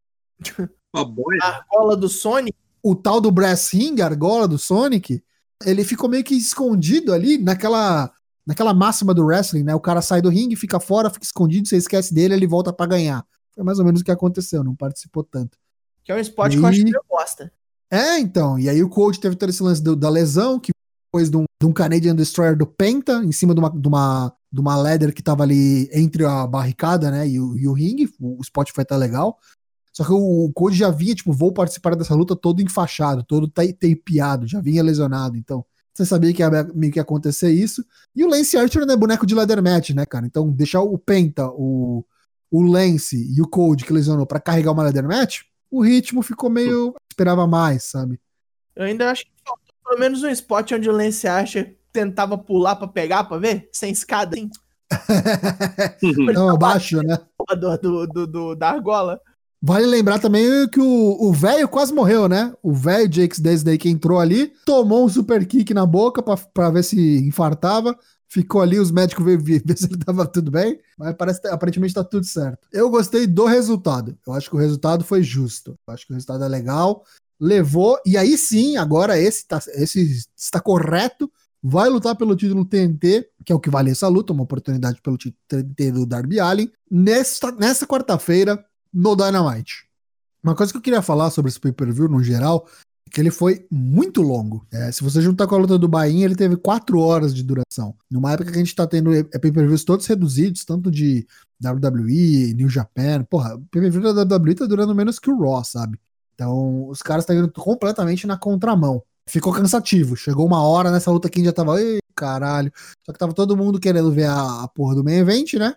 Uma boia. A argola do Sonic. O tal do Brass Ring, a argola do Sonic. Ele ficou meio que escondido ali naquela naquela máxima do wrestling, né? O cara sai do ringue, fica fora, fica escondido, você esquece dele, ele volta para ganhar. Foi mais ou menos o que aconteceu, não participou tanto. Que é um spot e... que eu acho que eu gosta. É, então. E aí o coach teve todo esse lance do, da lesão, que depois de um, de um Canadian Destroyer do Penta, em cima de uma, de uma, de uma ladder que tava ali entre a barricada, né, e o, e o ringue, o, spot foi até legal. Só que o, o já vinha, tipo, vou participar dessa luta todo enfaixado, todo tapeado, já vinha lesionado, então você sabia que ia meio que acontecer isso. E o Lance Archer é boneco de ladder match, né, cara? Então deixar o Penta, o, o Lance e o Code que lesionou para carregar uma ladder match, o ritmo ficou meio. esperava mais, sabe? Eu ainda acho que faltou pelo menos um spot onde o Lance Archer tentava pular pra pegar, pra ver? Sem escada, assim. Não, abaixo, né? Do, do, do, do- da argola. Vale lembrar também que o o velho quase morreu, né? O velho Jakes Desday que entrou ali, tomou um super kick na boca pra, pra ver se infartava. Ficou ali, os médicos veio ver se ele tava tudo bem, mas parece que aparentemente tá tudo certo. Eu gostei do resultado. Eu acho que o resultado foi justo. Eu acho que o resultado é legal. Levou, e aí sim, agora esse, tá, esse está correto. Vai lutar pelo título TNT, que é o que vale essa luta, uma oportunidade pelo título TNT do Darby Allin, nesta, nessa quarta-feira, no Dynamite. Uma coisa que eu queria falar sobre esse pay-per-view no geral que ele foi muito longo. É, se você juntar com a luta do Bahia, ele teve 4 horas de duração. Numa época que a gente tá tendo é, pay-per-views todos reduzidos, tanto de WWE, New Japan. Porra, o pay-per-view da WWE tá durando menos que o Raw, sabe? Então, os caras estão indo completamente na contramão. Ficou cansativo. Chegou uma hora nessa luta que a gente já tava, ei, caralho. Só que tava todo mundo querendo ver a, a porra do main event, né?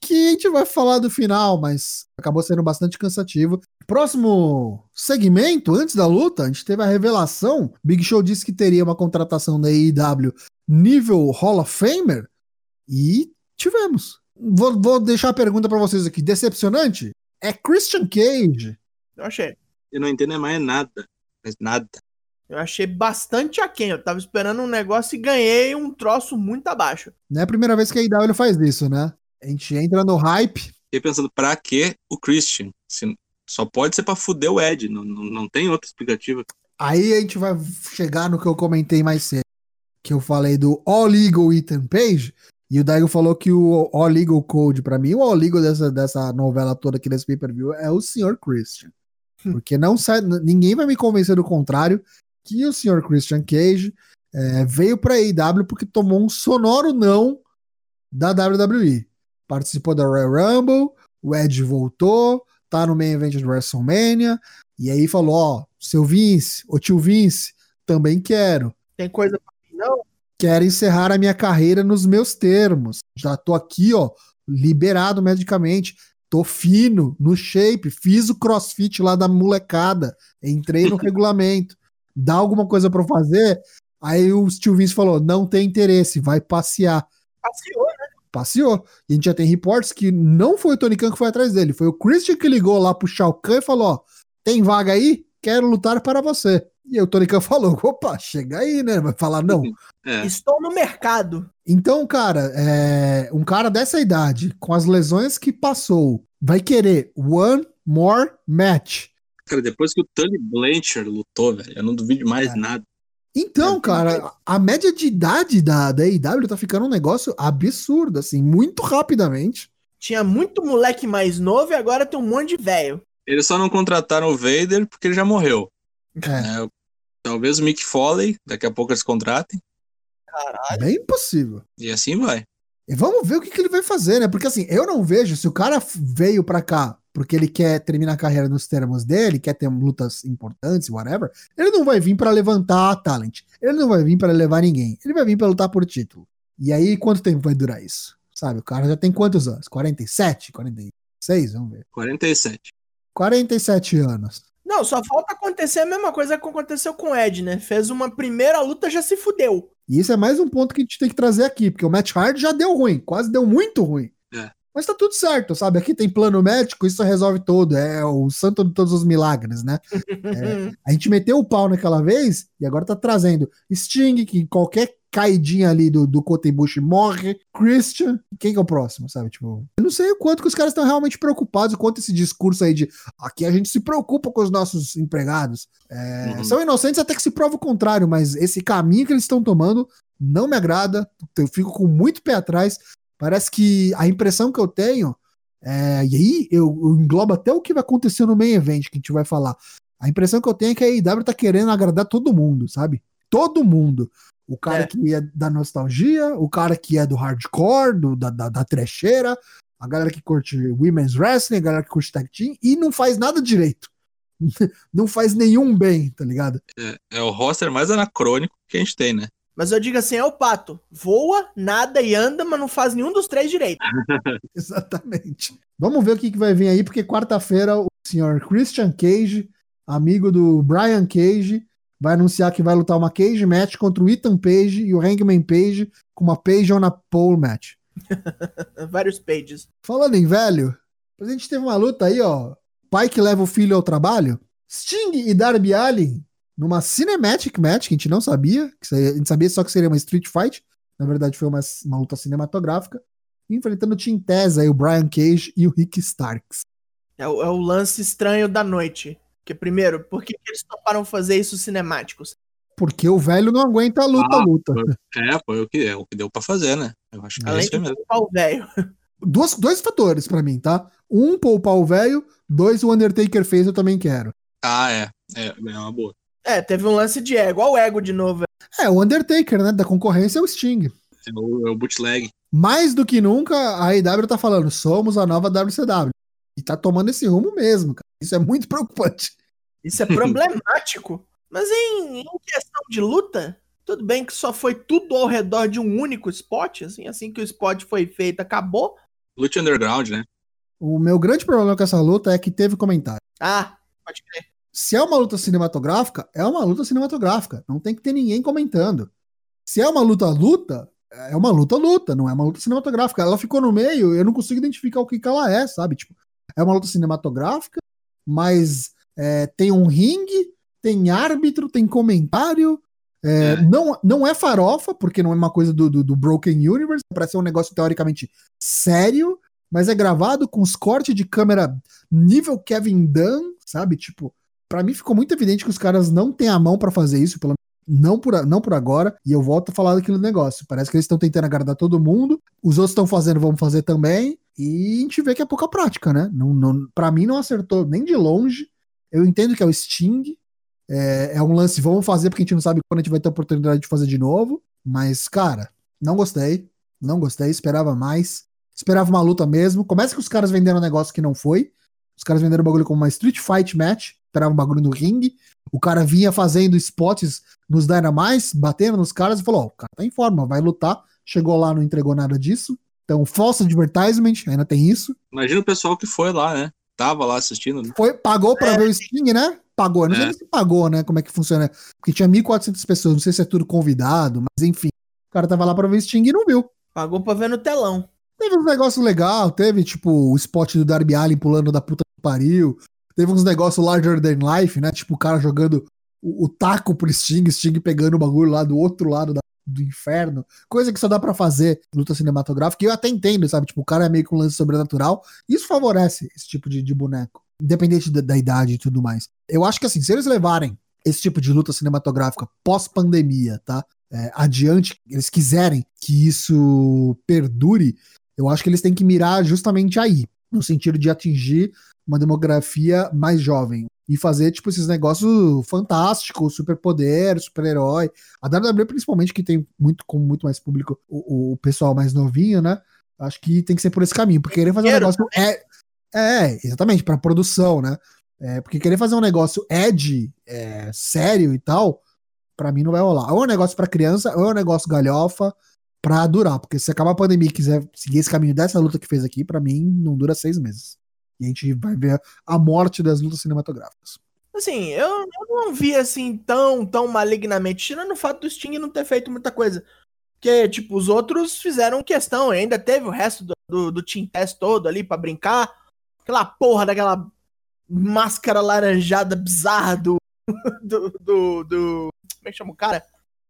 que a gente vai falar do final, mas acabou sendo bastante cansativo. Próximo segmento, antes da luta, a gente teve a revelação. Big Show disse que teria uma contratação da AEW nível Hall of Famer e tivemos. Vou, vou deixar a pergunta pra vocês aqui. Decepcionante? É Christian Cage. Eu achei. Eu não entendo mais nada. Mas nada. Eu achei bastante aquém. Eu tava esperando um negócio e ganhei um troço muito abaixo. Não é a primeira vez que a AEW faz isso, né? A gente entra no hype. Fiquei pensando, pra que o Christian? Se- só pode ser pra fuder o Ed. Não, não, não tem outra explicativa. Aí a gente vai chegar no que eu comentei mais cedo. Que eu falei do All Legal Ethan Page. E o Daigo falou que o All Legal Code, pra mim, o All Legal dessa, dessa novela toda aqui desse pay-per-view é o Sr. Christian. Porque não sai, ninguém vai me convencer do contrário que o Sr. Christian Cage é, veio pra AEW porque tomou um sonoro não da WWE. Participou da Royal Rumble, o Edge voltou, tá no main event do WrestleMania, e aí falou: Ó, seu Vince, ô tio Vince, também quero. Tem coisa pra mim, não? Quero encerrar a minha carreira nos meus termos. Já tô aqui, ó, liberado medicamente. Tô fino, no shape, fiz o crossfit lá da molecada, entrei no regulamento. Dá alguma coisa pra eu fazer? Aí o tio Vince falou: não tem interesse, vai passear. Passeou? Passeou. E a gente já tem reportes que não foi o Tony Khan que foi atrás dele, foi o Christian que ligou lá pro Shao Kahn e falou: ó, tem vaga aí? Quero lutar para você. E aí o Tony Khan falou: opa, chega aí, né? Vai falar não. É. Estou no mercado. Então, cara, é, um cara dessa idade, com as lesões que passou, vai querer one more match. Cara, depois que o Tully Blanchard lutou, velho, eu não duvido mais É. nada. Então, É, cara, a média de idade da, da AEW tá ficando um negócio absurdo, assim, muito rapidamente. Tinha muito moleque mais novo e agora tem um monte de velho. Eles só não contrataram o Vader porque ele já morreu. É, né? Talvez o Mick Foley, daqui a pouco eles contratem. Caralho. bem impossível. E assim vai. E vamos ver o que, que ele vai fazer, né? Porque assim, eu não vejo, se o cara veio pra cá porque ele quer terminar a carreira nos termos dele, quer ter lutas importantes, whatever, ele não vai vir pra levantar a talent. Ele não vai vir pra levar ninguém. Ele vai vir pra lutar por título. E aí, quanto tempo vai durar isso? Sabe, o cara já tem quantos anos? 47? 46? Vamos ver. 47. 47 anos. Não, só falta acontecer a mesma coisa que aconteceu com o Ed, né? Fez uma primeira luta, já se fudeu. E isso é mais um ponto que a gente tem que trazer aqui, porque o Matt Hard já deu ruim, quase deu muito ruim. Mas tá tudo certo, sabe? Aqui tem plano médico, isso resolve tudo. É o santo de todos os milagres, né? É, a gente meteu o pau naquela vez e agora tá trazendo Sting, que qualquer caidinha ali do, do morre. Christian, quem que é o próximo, sabe? Tipo, eu não sei o quanto que os caras estão realmente preocupados, o quanto esse discurso aí de aqui a gente se preocupa com os nossos empregados. É, Uhum. São inocentes até que se prova o contrário, mas esse caminho que eles estão tomando não me agrada. Eu fico com muito pé atrás. Parece que a impressão que eu tenho, é, e aí eu, eu englobo até o que vai acontecer no main event que a gente vai falar. A impressão que eu tenho é que a AEW tá querendo agradar todo mundo, sabe? Todo mundo. O cara É. que é da nostalgia, o cara que é do hardcore, do, da, da, da trecheira, a galera que curte women's wrestling, a galera que curte tag team, e não faz nada direito. não faz nenhum bem, tá ligado? É, é o roster mais anacrônico que a gente tem, né? Mas eu digo assim, é o pato. Voa, nada e anda, mas não faz nenhum dos três direito. Exatamente. Vamos ver o que, que vai vir aí, porque quarta-feira o senhor Christian Cage, amigo do Brian Cage, vai anunciar que vai lutar uma cage match contra o Ethan Page e o Hangman Page com uma Page on a pole match. Vários pages. Falando em velho, a gente teve uma luta aí, ó. Pai que leva o filho ao trabalho. Sting e Darby Allin numa cinematic match que a gente não sabia, que a gente sabia só que seria uma street fight. Na verdade, foi uma, uma luta cinematográfica. Enfrentando o Tim Tess aí, o Brian Cage e o Rick Starks. É o, é o lance estranho da noite. Que primeiro, por que, que eles toparam fazer isso cinemáticos? Porque o velho não aguenta a luta, Ah, luta. É, foi o que, é o que deu pra fazer, né? Eu acho que é Além isso aí de mesmo. culpar o velho. Duas, dois fatores pra mim, tá? Um, poupar o velho. Dois, o Undertaker fez, eu também quero. Ah, é. É, é uma boa. É, teve um lance de ego. Olha o ego de novo. É, o Undertaker, né? Da concorrência é o Sting. É o, é o bootleg. Mais do que nunca, a AEW tá falando, somos a nova WCW. E tá tomando esse rumo mesmo, cara. Isso é muito preocupante. Isso é problemático. Mas em, em questão de luta, tudo bem que só foi tudo ao redor de um único spot. Assim, assim que o spot foi feito, acabou. Lute Underground, né? O meu grande problema com essa luta é que teve comentário. Ah, pode crer. Se é uma luta cinematográfica, é uma luta cinematográfica. Não tem que ter ninguém comentando. Se é uma luta-luta, é uma luta-luta, não é uma luta cinematográfica. Ela ficou no meio, eu não consigo identificar o que, que ela é, sabe? Tipo, é uma luta cinematográfica, mas é, tem um ringue, tem árbitro, tem comentário. é, É. Não, não é farofa, porque não é uma coisa do, do, do Broken Universe, parece ser um negócio teoricamente sério, mas é gravado com os cortes de câmera nível Kevin Dunn, sabe? Tipo, Pra mim ficou muito evidente que os caras não têm a mão pra fazer isso, pelo não por, não por agora, e eu volto a falar daquele negócio. Parece que eles estão tentando agradar todo mundo, os outros estão fazendo, vamos fazer também, e a gente vê que é pouca prática, né? Não, não, pra mim não acertou nem de longe. Eu entendo que é o Sting, é, é um lance, vamos fazer porque a gente não sabe quando a gente vai ter a oportunidade de fazer de novo, mas, cara, não gostei, não gostei, esperava mais, esperava uma luta mesmo. Começa que os caras venderam um negócio que não foi, os caras venderam o bagulho como uma Street Fight match, esperava um bagulho no ringue. O cara vinha fazendo spots nos Dynamites, batendo nos caras e falou: Ó, o cara tá em forma, vai lutar. Chegou lá, não entregou nada disso. Então, false advertisement, ainda tem isso. Imagina o pessoal que foi lá, né? Tava lá assistindo. né? Foi, pagou pra ver o Sting, né? Pagou. Eu Não sei É. nem se pagou, né? Como é que funciona. Porque tinha 1.400 pessoas, não sei se é tudo convidado, mas enfim. O cara tava lá pra ver o Sting e não viu. Pagou pra ver no telão. Teve uns negócios legais, teve tipo o spot do Darby Allin pulando da puta que pariu. Teve uns negócios larger than life, né? Tipo o cara jogando o, o taco pro Sting, Sting pegando o bagulho lá do outro lado da- do inferno. Coisa que só dá pra fazer luta cinematográfica. E eu até entendo, sabe? Tipo, o cara é meio que um lance sobrenatural. Isso favorece esse tipo de, de boneco. Independente da, da idade e tudo mais. Eu acho que assim, se eles levarem esse tipo de luta cinematográfica pós-pandemia, tá? É, adiante, eles quiserem que isso perdure, eu acho que eles têm que mirar justamente aí, no sentido de atingir uma demografia mais jovem e fazer tipo esses negócios fantásticos, superpoder, super-herói. A WWE principalmente que tem muito como muito mais público o, o pessoal mais novinho, né? Acho que tem que ser por esse caminho, porque querer fazer um Dinheiro negócio é é, exatamente, para produção, né? É, porque querer fazer um negócio ed, é, sério e tal, pra mim não vai rolar. Ou é um negócio pra criança, ou é um negócio galhofa pra durar. Porque se acabar a pandemia e quiser seguir esse caminho dessa luta que fez aqui, pra mim não dura seis meses. E a gente vai ver a morte das lutas cinematográficas. Assim, eu, eu não vi assim tão, tão malignamente, tirando o fato do Sting não ter feito muita coisa. Porque, tipo, os outros fizeram questão, ainda teve o resto do, do, do Team Test todo ali pra brincar. Aquela porra daquela máscara laranjada bizarra do. do. do. do- como é que chama o cara?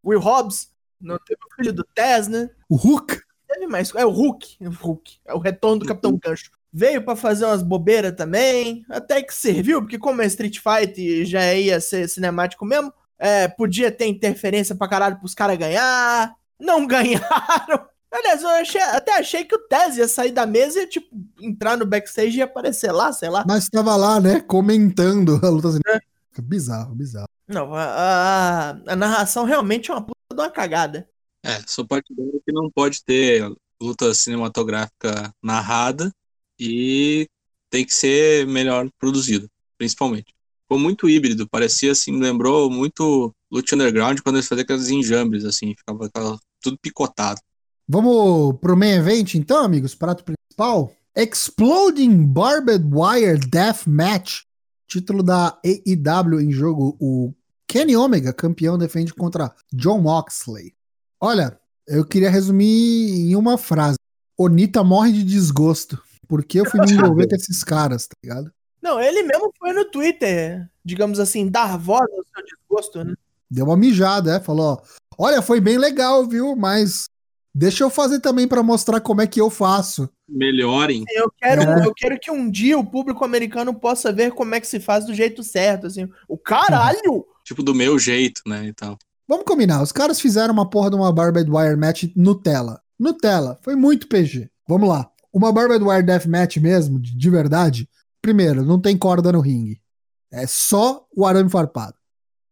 Will Hobbs. Não teve o filho do Tess, né? O Hulk, Teve mais. É o Hulk. É o Hulk. É o retorno do Capitão Gancho. Veio pra fazer umas bobeiras também. Até que serviu, porque como é Street Fight já ia ser cinemático mesmo, é, podia ter interferência pra caralho pros caras ganhar. Não ganharam. Aliás, eu achei- até achei que o Tez ia sair da mesa e ia, tipo, entrar no backstage e aparecer lá, sei lá. mas tava lá, né, comentando a luta cinematográfica. Bizarro, bizarro. Não, a, a- a narração realmente é uma puta de uma cagada. É, sou partidário que não pode ter luta cinematográfica narrada e tem que ser melhor produzido, principalmente. Ficou muito híbrido, parecia assim, me lembrou muito Lute Underground quando eles faziam aquelas enjambres, assim, ficava tudo picotado. Vamos pro main event então, amigos? Prato principal. Exploding Barbed Wire Death Match. Título da AEW em jogo. O Kenny Omega, campeão, defende contra John Moxley. Olha, eu queria resumir em uma frase. Onita morre de desgosto. Porque eu fui me envolver com esses caras, tá ligado? Não, ele mesmo foi no Twitter, digamos assim, dar voz ao seu desgosto, né? Deu uma mijada, é. Falou: Olha, foi bem legal, viu? Mas deixa eu fazer também pra mostrar como é que eu faço. Melhorem. Eu quero, É. eu quero que um dia o público americano possa ver como é que se faz do jeito certo, assim. O caralho! Tipo, do meu jeito, né? Então. Vamos combinar, os caras fizeram uma porra de uma Barbed Wire Match Nutella. Nutella, foi muito PG. Vamos lá. Uma Barbed Wire Death Match mesmo, de, de verdade. Primeiro, não tem corda no ringue. É só o arame farpado.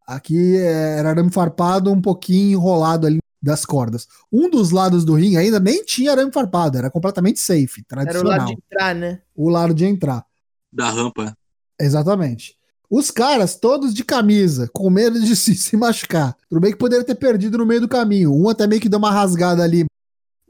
Aqui é, era arame farpado um pouquinho enrolado ali das cordas. Um dos lados do ringue ainda nem tinha arame farpado, era completamente safe, Era o tradicional. lado de entrar, né? o lado de entrar. Da rampa. Exatamente. Os caras todos de camisa, com medo de se, se machucar. Tudo bem que poderia ter perdido no meio do caminho. Um até meio que deu uma rasgada ali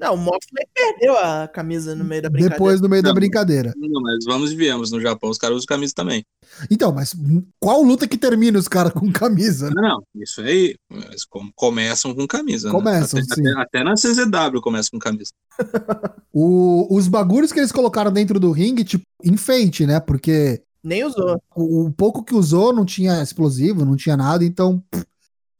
Não, o Moxley perdeu a camisa no meio da brincadeira. depois no meio da Não. brincadeira. Não, mas vamos e viemos. No Japão, os caras usam camisa também. Então, mas qual luta que termina os caras com camisa? né? Não, não. Isso aí. Mas com- começam com camisa. né? Começam, até, sim. Até, até na CZW começa com camisa. O- os bagulhos que eles colocaram dentro do ringue, tipo, enfeite, né? Porque Nem usou. o, o pouco que usou não tinha explosivo, não tinha nada, então. pff,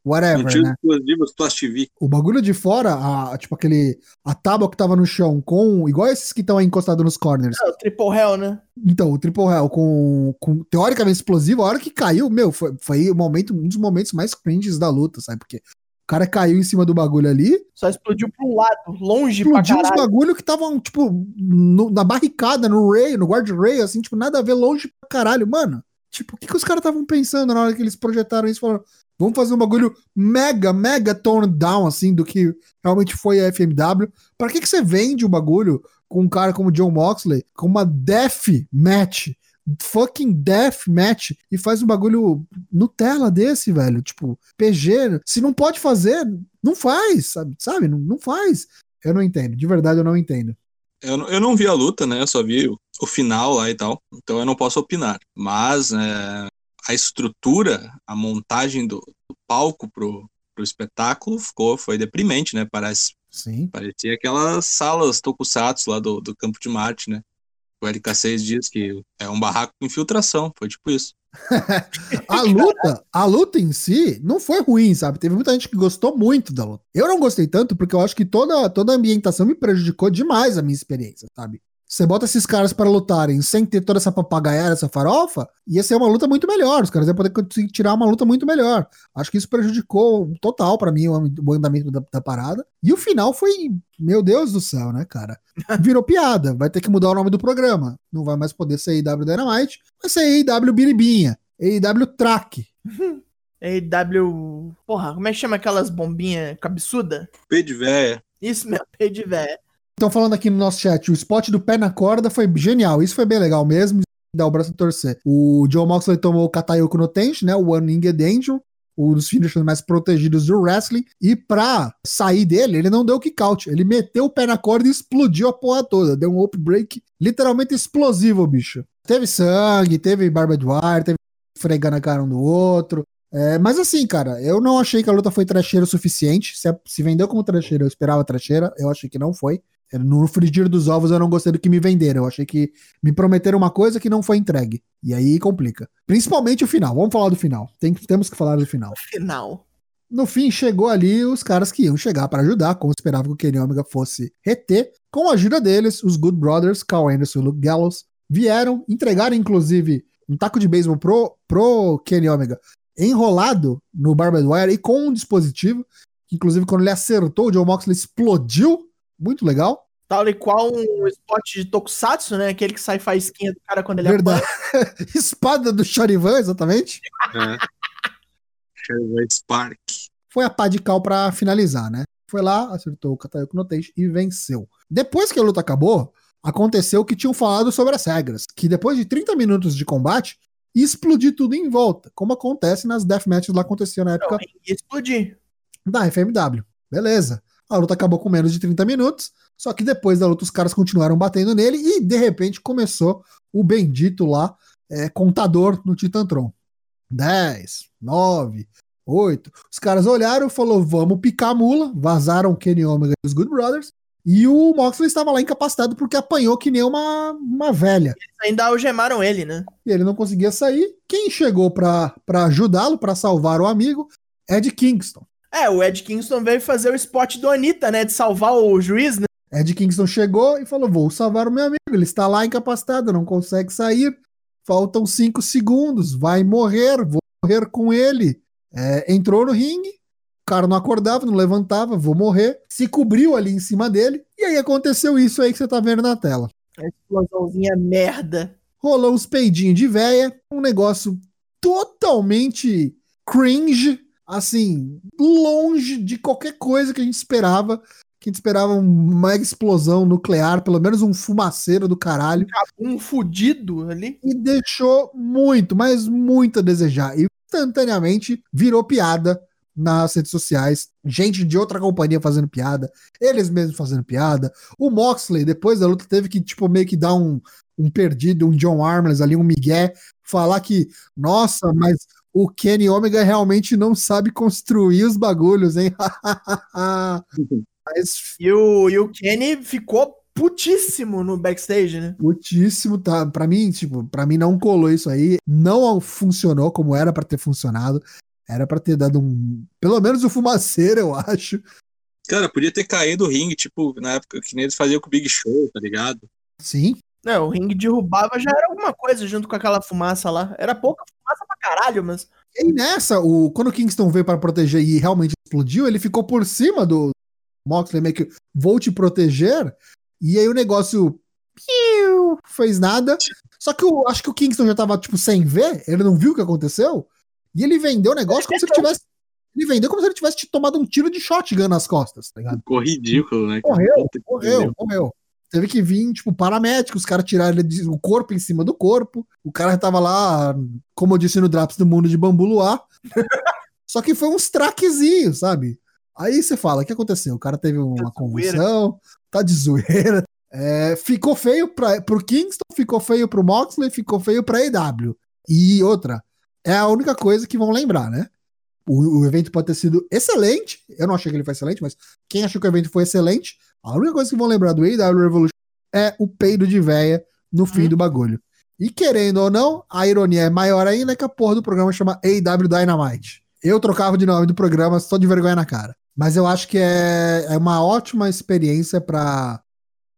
Whatever, Não né? explosivos Plus TV. O bagulho de fora, a, tipo aquele. A tábua que tava no chão, com. Igual esses que estão aí encostados nos corners. É, o Triple Hell, né? Então, o Triple Hell com, com teoricamente explosivo, a hora que caiu, meu, foi, foi um, momento, um dos momentos mais cringes da luta, sabe? Porque o cara caiu em cima do bagulho ali, Só explodiu pra um lado, longe explodiu pra uns caralho. bagulho que estavam, tipo, no- na barricada, no rail, no guard-rail, assim, tipo, nada a ver, longe pra caralho. Mano, tipo, o que, que os caras estavam pensando na hora que eles projetaram isso? Falaram, vamos fazer um bagulho mega, mega toned down, assim, do que realmente foi a FMW. Pra que, que você vende o bagulho com um cara como John Moxley, com uma death match, fucking death match, e faz um bagulho Nutella desse, velho? Tipo, PG. Se não pode fazer, não faz, sabe? sabe? Não, não faz. Eu não entendo, de verdade eu não entendo. Eu, eu não vi a luta, né? Eu só vi o, o final lá e tal. Então eu não posso opinar. Mas é, a estrutura, a montagem do, do palco pro, pro espetáculo ficou, foi deprimente, né? Parece, Sim. parecia aquelas salas tokusatsu lá do, do Campo de Marte, né? O LK6 diz que é um barraco com infiltração. Foi tipo isso. A luta, a luta em si não foi ruim, sabe? Teve muita gente que gostou muito da luta. Eu não gostei tanto porque eu acho que toda, toda a ambientação me prejudicou demais a minha experiência, sabe? Você bota esses caras pra lutarem sem ter toda essa papagaiada, essa farofa, ia ser uma luta muito melhor. Os caras iam poder conseguir tirar uma luta muito melhor. Acho que isso prejudicou total pra mim o, andamento da, da parada. E o final foi, meu Deus do céu, né, cara? Virou piada. Vai ter que mudar o nome do programa. Não vai mais poder ser IW Dynamite, vai ser IW Biribinha, IW Track. AW. Porra, como é que chama aquelas bombinhas cabeçuda? P de véia. Isso mesmo, P de véia. Estão falando aqui no nosso chat, o spot do pé na corda foi genial. Isso foi bem legal mesmo. Dá o braço a torcer. O John Moxley tomou o Katayoko no Tenchi, né? O One Winged Angel. Um dos finishers mais protegidos do wrestling. E pra sair dele, ele não deu kick out. Ele meteu o pé na corda e explodiu a porra toda. Deu um up break literalmente explosivo, bicho. Teve sangue, teve barbed wire, teve fregando a cara um do outro. É, mas assim, cara, eu não achei que a luta foi trecheira o suficiente. Se, se vendeu como trecheira, eu esperava trecheira. Eu achei que não foi. No frigir dos ovos eu não gostei do que me venderam. Eu achei que me prometeram uma coisa que não foi entregue. E aí complica. Principalmente o final. Vamos falar do final. Tem, temos que falar do final. Final. No fim, chegou ali os caras que iam chegar para ajudar, como esperava que o Kenny Omega fosse reter. Com a ajuda deles, os Good Brothers, Carl Anderson e Luke Gallows, vieram, entregaram inclusive um taco de beisebol pro, pro Kenny Omega enrolado no Barbed Wire e com um dispositivo. que, Inclusive, quando ele acertou, o John Moxley explodiu. Muito legal. Tal e qual um spot de Tokusatsu, né? Aquele que sai faísquinha do cara quando ele Verdade. apanha. Espada do Charivan, exatamente. É. Sherwood Spark. foi a pá de cal pra finalizar, né? Foi lá, acertou o Katayoko no Teixe e venceu. Depois que a luta acabou, aconteceu que tinham falado sobre as regras, que depois de 30 minutos de combate, explodir tudo em volta, como acontece nas deathmatches lá aconteceu na época E explodir. da FMW. Beleza. A luta acabou com menos de 30 minutos, só que depois da luta os caras continuaram batendo nele e de repente começou o bendito lá, é, contador no Titantron. 10, 9, Oito. Os caras olharam e falou: vamos picar a mula. Vazaram o Kenny Omega e os Good Brothers. E o Moxley estava lá incapacitado porque apanhou que nem uma, uma velha. Eles ainda algemaram ele, né? E ele não conseguia sair. Quem chegou para ajudá-lo, para salvar o amigo, Ed Kingston. É, o Ed Kingston veio fazer o spot do Anitta, né? De salvar o juiz, né? Ed Kingston chegou e falou: Vou salvar o meu amigo. Ele está lá incapacitado, não consegue sair. Faltam cinco segundos, vai morrer, vou morrer com ele. É, entrou no ringue, o cara não acordava, não levantava, vou morrer. Se cobriu ali em cima dele, e aí aconteceu isso aí que você tá vendo na tela. A explosãozinha merda. Rolou uns peidinhos de véia, um negócio totalmente cringe, assim, longe de qualquer coisa que a gente esperava. Que a gente esperava uma explosão nuclear, pelo menos um fumaceiro do caralho. Um fudido ali. E deixou muito, mas muito a desejar. E instantaneamente virou piada nas redes sociais, gente de outra companhia fazendo piada, eles mesmos fazendo piada. O Moxley, depois da luta, teve que, tipo, meio que dar um, um perdido, um John Armless ali, um Miguel, falar que, nossa, mas o Kenny Omega realmente não sabe construir os bagulhos, hein? mas... e, o, e o Kenny ficou putíssimo no backstage, né? Putíssimo, tá? Pra mim, tipo, pra mim não colou isso aí. Não funcionou como era para ter funcionado. Era para ter dado um. Pelo menos o um fumaceiro, eu acho. Cara, podia ter caído o ringue, tipo, na época que nem eles faziam com o Big Show, tá ligado? Sim. Não, o ringue derrubava já era alguma coisa junto com aquela fumaça lá. Era pouca fumaça pra caralho, mas. E nessa, o, quando o Kingston veio para proteger e realmente explodiu, ele ficou por cima do Moxley, meio que vou te proteger. E aí o negócio fez nada. Só que eu acho que o Kingston já tava, tipo, sem ver, ele não viu o que aconteceu. E ele vendeu o negócio como se ele tivesse. Ele vendeu como se ele tivesse tomado um tiro de shotgun nas costas, tá ligado? Ficou ridículo, né? Morreu, morreu, morreu. Teve que vir, tipo, paramédicos, os caras tiraram o corpo em cima do corpo. O cara tava lá, como eu disse no Draps do Mundo de Bambu Luar. Só que foi uns traquezinhos, sabe? Aí você fala, o que aconteceu? O cara teve uma convulsão, tá de zoeira. É, ficou feio pra, pro Kingston, ficou feio pro Moxley, ficou feio pra EW. E outra, é a única coisa que vão lembrar, né? O, o, evento pode ter sido excelente. Eu não achei que ele foi excelente, mas quem achou que o evento foi excelente, a única coisa que vão lembrar do AEW Revolution é o peido de véia no fim uhum. do bagulho. E querendo ou não, a ironia é maior ainda que a porra do programa chama AEW Dynamite. Eu trocava de nome do programa só de vergonha na cara. Mas eu acho que é, é uma ótima experiência pra.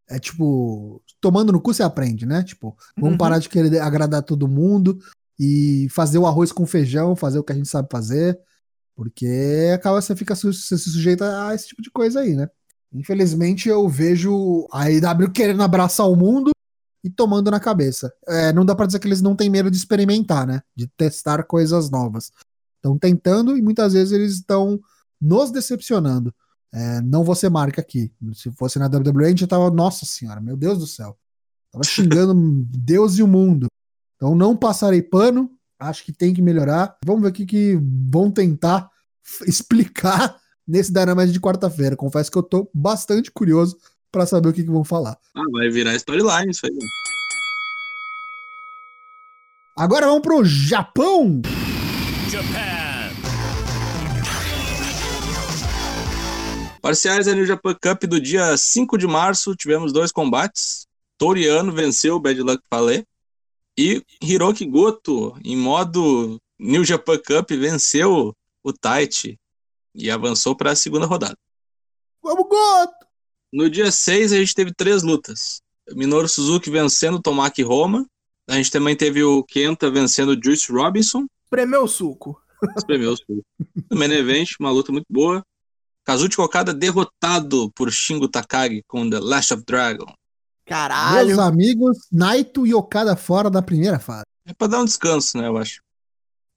É tipo, tomando no cu você aprende, né? Tipo, vamos uhum. parar de querer agradar todo mundo e fazer o arroz com feijão, fazer o que a gente sabe fazer, porque acaba você fica você se sujeita a esse tipo de coisa aí, né? Infelizmente eu vejo a IW querendo abraçar o mundo e tomando na cabeça. É, não dá para dizer que eles não têm medo de experimentar, né? De testar coisas novas. Estão tentando e muitas vezes eles estão nos decepcionando. É, não ser marca aqui. Se fosse na WWE, a gente tava, nossa senhora, meu Deus do céu. Tava xingando Deus e o mundo. Então não passarei pano, acho que tem que melhorar. Vamos ver o que, que vão tentar explicar nesse Dynamite de quarta-feira. Confesso que eu tô bastante curioso para saber o que, que vão falar. Ah, vai virar storyline isso aí. Agora vamos pro Japão. Japan. Parciais da New Japan Cup do dia 5 de março, tivemos dois combates. Toriano venceu o Bad Luck Fale e Hiroki Goto, em modo New Japan Cup, venceu o Taichi e avançou para a segunda rodada. Vamos, Goto! No dia 6 a gente teve três lutas. Minoru Suzuki vencendo o Tomaki Roma. A gente também teve o Kenta vencendo o Juice Robinson. Espremeu o suco. Espremeu o suco. No main event, uma luta muito boa. Kazuchi Okada derrotado por Shingo Takagi com The Last of Dragon. Caralho. Meus amigos, Naito e Okada fora da primeira fase. É pra dar um descanso, né, eu acho.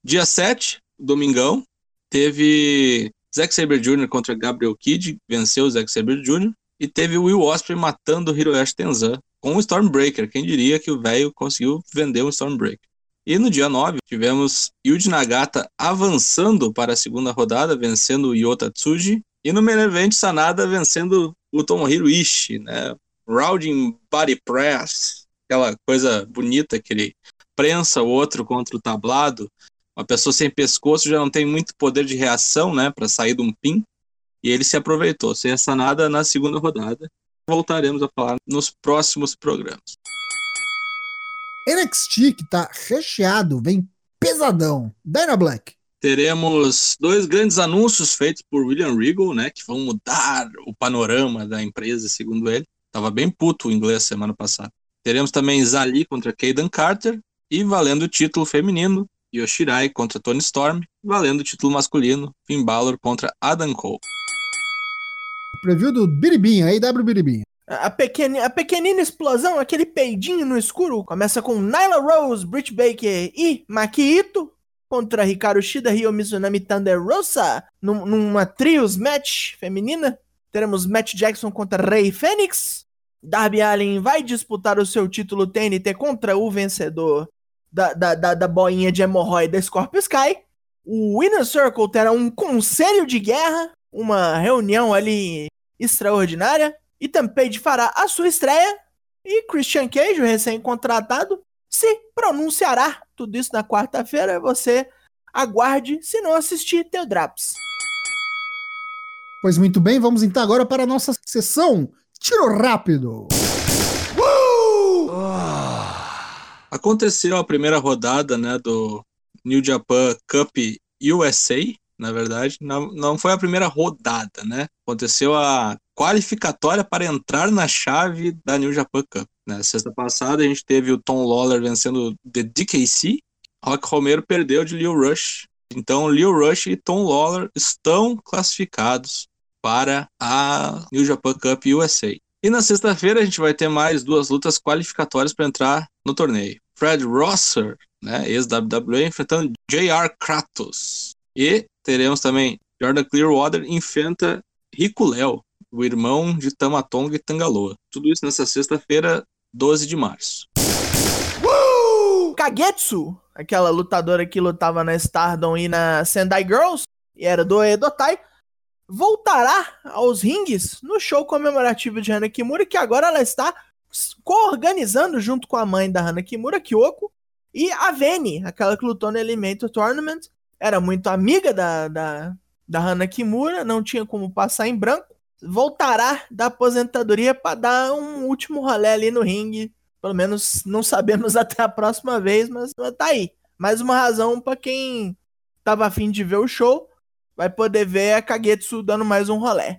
Dia 7, domingão, teve Zack Saber Jr. contra Gabriel Kidd, venceu o Zack Saber Jr. E teve Will Ospreay matando o Hiroshi Tenzan com um Stormbreaker. Quem diria que o velho conseguiu vender um Stormbreaker. E no dia 9, tivemos Yuji Nagata avançando para a segunda rodada, vencendo o Yota Tsuji. E no main event, Sanada vencendo o Tomohiro Ishii, né? Rounding Body Press, aquela coisa bonita que ele prensa o outro contra o tablado, uma pessoa sem pescoço já não tem muito poder de reação, né, para sair de um pin. E ele se aproveitou, sem essa nada na segunda rodada. Voltaremos a falar nos próximos programas. NXT, que tá recheado, vem pesadão. Dyna Black. Teremos dois grandes anúncios feitos por William Regal, né, que vão mudar o panorama da empresa, segundo ele. Tava bem puto o inglês semana passada. Teremos também Zali contra Kaden Carter e valendo o título feminino, Yoshirai contra Tony Storm, valendo o título masculino, Finn Balor contra Adam Cole. Preview do Biribinha, AW Biribinha. A, pequena, a pequenina explosão, aquele peidinho no escuro, começa com Nyla Rose, Britt Baker e Maki Ito contra Hikaru Shida, Ryo Mizunami Thunder Rosa, num, numa trios match feminina. Teremos Matt Jackson contra Rey Fênix. Darby Allin vai disputar o seu título TNT contra o vencedor da, da, da, da boinha de hemorroida Scorpio Sky. O Winner Circle terá um conselho de guerra, uma reunião ali extraordinária. E Tampage fará a sua estreia. E Christian Cage, recém-contratado, se pronunciará. Tudo isso na quarta-feira. Você aguarde, se não assistir, teu Draps. Pois muito bem, vamos então agora para a nossa sessão Tiro Rápido. Aconteceu a primeira rodada né, do New Japan Cup USA, na verdade. Não, não foi a primeira rodada, né? Aconteceu a qualificatória para entrar na chave da New Japan Cup. Né? sexta passada, a gente teve o Tom Lawler vencendo The DKC. Rock Romero perdeu de Leo Rush. Então, Leo Rush e Tom Lawler estão classificados para a New Japan Cup USA. E na sexta-feira a gente vai ter mais duas lutas qualificatórias para entrar no torneio. Fred Rosser, né, ex-WWE, enfrentando J.R. Kratos. E teremos também Jordan Clearwater enfrenta Rico Léo, o irmão de Tamatonga e Tangaloa. Tudo isso nessa sexta-feira, 12 de março. Kagetsu, aquela lutadora que lutava na Stardom e na Sendai Girls, e era do Edotai, voltará aos rings no show comemorativo de Hana Kimura, que agora ela está co-organizando junto com a mãe da Hana Kimura, Kyoko, e a Vene, aquela que lutou no Elemento Tournament, era muito amiga da, da, da Hana Kimura, não tinha como passar em branco, voltará da aposentadoria para dar um último rolê ali no ringue. Pelo menos não sabemos até a próxima vez, mas tá aí. Mais uma razão para quem tava afim de ver o show, vai poder ver a Kagetsu dando mais um rolê.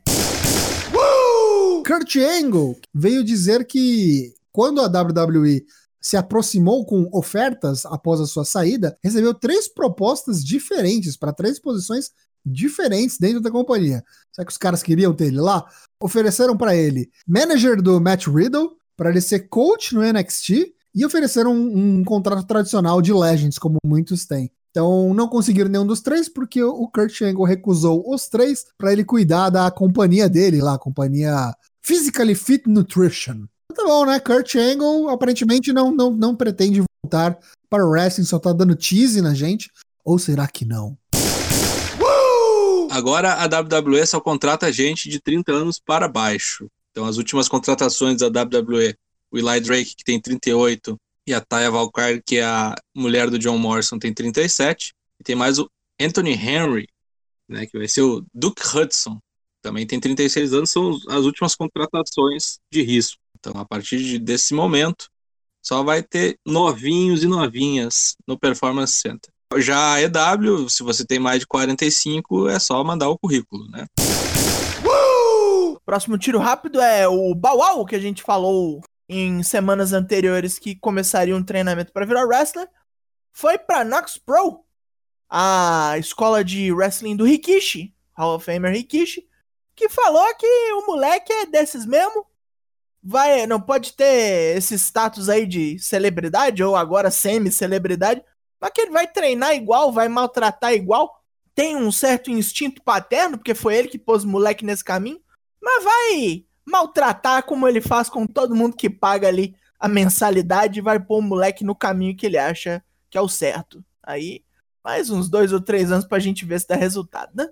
Kurt Angle veio dizer que quando a WWE se aproximou com ofertas após a sua saída, recebeu três propostas diferentes para três posições diferentes dentro da companhia. Será que os caras queriam ter ele lá? Ofereceram para ele manager do Matt Riddle, para ele ser coach no NXT, e ofereceram um, um, contrato tradicional de Legends, como muitos têm. Então não conseguiram nenhum dos três, porque o Kurt Angle recusou os três para ele cuidar da companhia dele lá, a companhia Physically Fit Nutrition. Tá bom, né? Kurt Angle aparentemente não, não, não pretende voltar para o wrestling, só tá dando tease na gente. Ou será que não? Agora a WWE só contrata gente de 30 anos para baixo. Então as últimas contratações da WWE, o Eli Drake, que tem 38, e a Taya Valkyrie, que é a mulher do John Morrison, tem 37. E tem mais o Anthony Henry, né, que vai ser o Duke Hudson, também tem 36 anos, são as últimas contratações de risco. Então, a partir de, desse momento, só vai ter novinhos e novinhas no Performance Center. Já a EW, se você tem mais de 45, é só mandar o currículo, né? Uh! Próximo tiro rápido é o Bauau, que a gente falou em semanas anteriores que começaria um treinamento para virar wrestler. Foi para Knox Pro, a escola de wrestling do Rikishi, Hall of Famer Rikishi, que falou que o moleque é desses mesmo. Vai, não pode ter esse status aí de celebridade ou agora semi-celebridade, mas que ele vai treinar igual, vai maltratar igual. Tem um certo instinto paterno, porque foi ele que pôs o moleque nesse caminho, mas vai maltratar como ele faz com todo mundo que paga ali a mensalidade e vai pôr o moleque no caminho que ele acha que é o certo. Aí, mais uns dois ou três anos pra gente ver se dá resultado, né?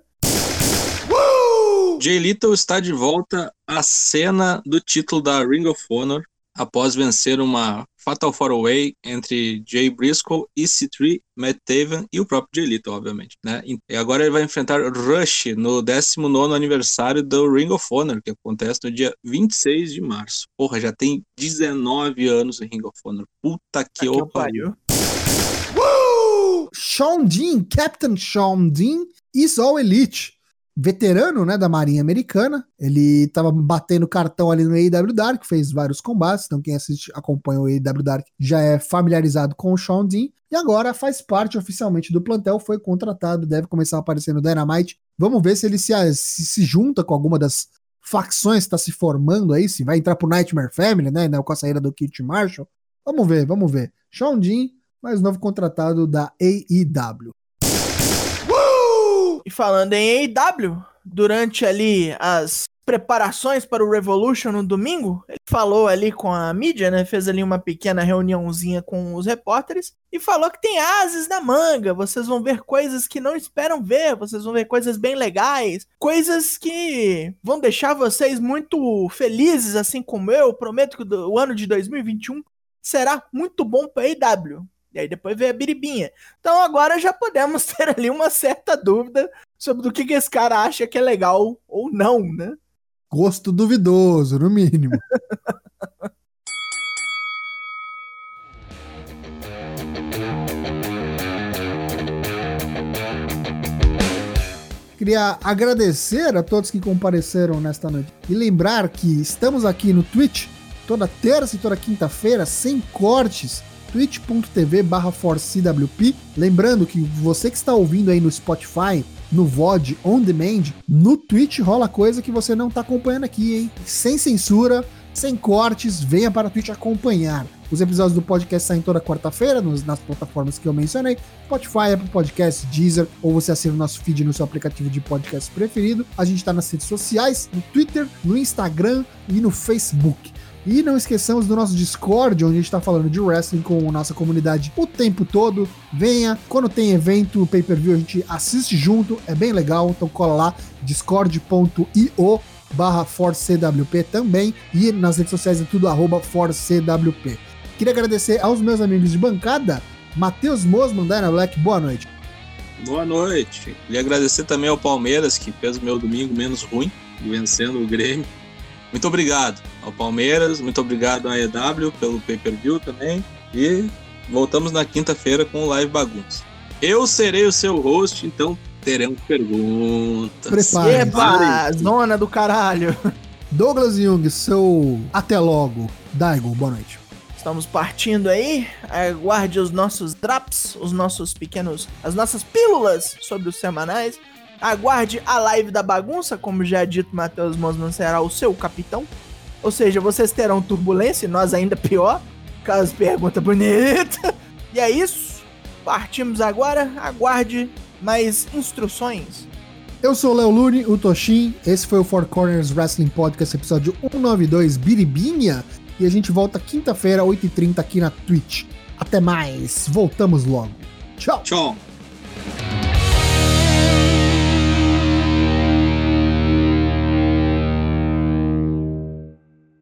Jay Little está de volta à cena do título da Ring of Honor. Após vencer uma Fatal Four Way entre Jay Briscoe, EC3, Matt Taven e o próprio Jay Lethal, obviamente. Né? E agora ele vai enfrentar Rush no 19 aniversário do Ring of Honor, que acontece no dia 26 de março. Porra, já tem 19 anos o Ring of Honor. Puta que o pariu. Sean Dean, Captain Sean Dean is all elite veterano, né, da Marinha Americana. Ele tava batendo cartão ali no AEW Dark, fez vários combates, então quem assiste, acompanha o AEW Dark já é familiarizado com o Sean Dean. E agora faz parte oficialmente do plantel, foi contratado, deve começar a aparecer no Dynamite. Vamos ver se ele se, se, se junta com alguma das facções que está se formando aí, se vai entrar pro Nightmare Family, né, né com a saída do Kit Marshall. Vamos ver, vamos ver. Sean Dean, mais novo contratado da AEW. E falando em AEW, durante ali as preparações para o Revolution no domingo, ele falou ali com a mídia, né? Fez ali uma pequena reuniãozinha com os repórteres e falou que tem ases na manga. Vocês vão ver coisas que não esperam ver, vocês vão ver coisas bem legais, coisas que vão deixar vocês muito felizes, assim como eu. Prometo que o ano de 2021 será muito bom para a AEW. E aí depois veio a biribinha. Então agora já podemos ter ali uma certa dúvida sobre o que, que esse cara acha que é legal ou não, né? Gosto duvidoso, no mínimo. Queria agradecer a todos que compareceram nesta noite e lembrar que estamos aqui no Twitch toda terça e toda quinta-feira, sem cortes, twitch.tv barra. Lembrando que você que está ouvindo aí no Spotify, no VOD On Demand, no Twitch rola coisa que você não está acompanhando aqui, hein? Sem censura, sem cortes, venha para o Twitch acompanhar. Os episódios do podcast saem toda quarta-feira nas plataformas que eu mencionei: Spotify, Apple Podcast, Deezer, ou você assina o nosso feed no seu aplicativo de podcast preferido. A gente está nas redes sociais, no Twitter, no Instagram e no Facebook. E não esqueçamos do nosso Discord, onde a gente está falando de wrestling com a nossa comunidade o tempo todo. Venha, quando tem evento, pay-per-view, a gente assiste junto, é bem legal. Então cola lá, discord.io barra ForceCWP também. E nas redes sociais é tudo arroba ForceCWP. Queria agradecer aos meus amigos de bancada, Matheus Mosman, Dana Black, boa noite. Boa noite. Queria agradecer também ao Palmeiras, que fez o meu domingo menos ruim, vencendo o Grêmio. Muito obrigado ao Palmeiras, muito obrigado à EW pelo pay-per-view também. E voltamos na quinta-feira com o Live Bagunça. Eu serei o seu host, então teremos perguntas. Prepare. Epa, zona do caralho. Douglas Jung, seu até logo. Daigo, boa noite. Estamos partindo aí. Aguarde os nossos drops, os nossos pequenos, as nossas pílulas sobre os semanais. Aguarde a live da bagunça, como já dito, Matheus Mosman será o seu capitão. Ou seja, vocês terão turbulência, nós ainda pior. Caso pergunta bonita. E é isso. Partimos agora. Aguarde mais instruções. Eu sou o Léo Lune, o Toshin. Esse foi o Four Corners Wrestling Podcast, episódio 192, Biribinha. E a gente volta quinta-feira, 8h30 aqui na Twitch. Até mais. Voltamos logo. Tchau. Tchau.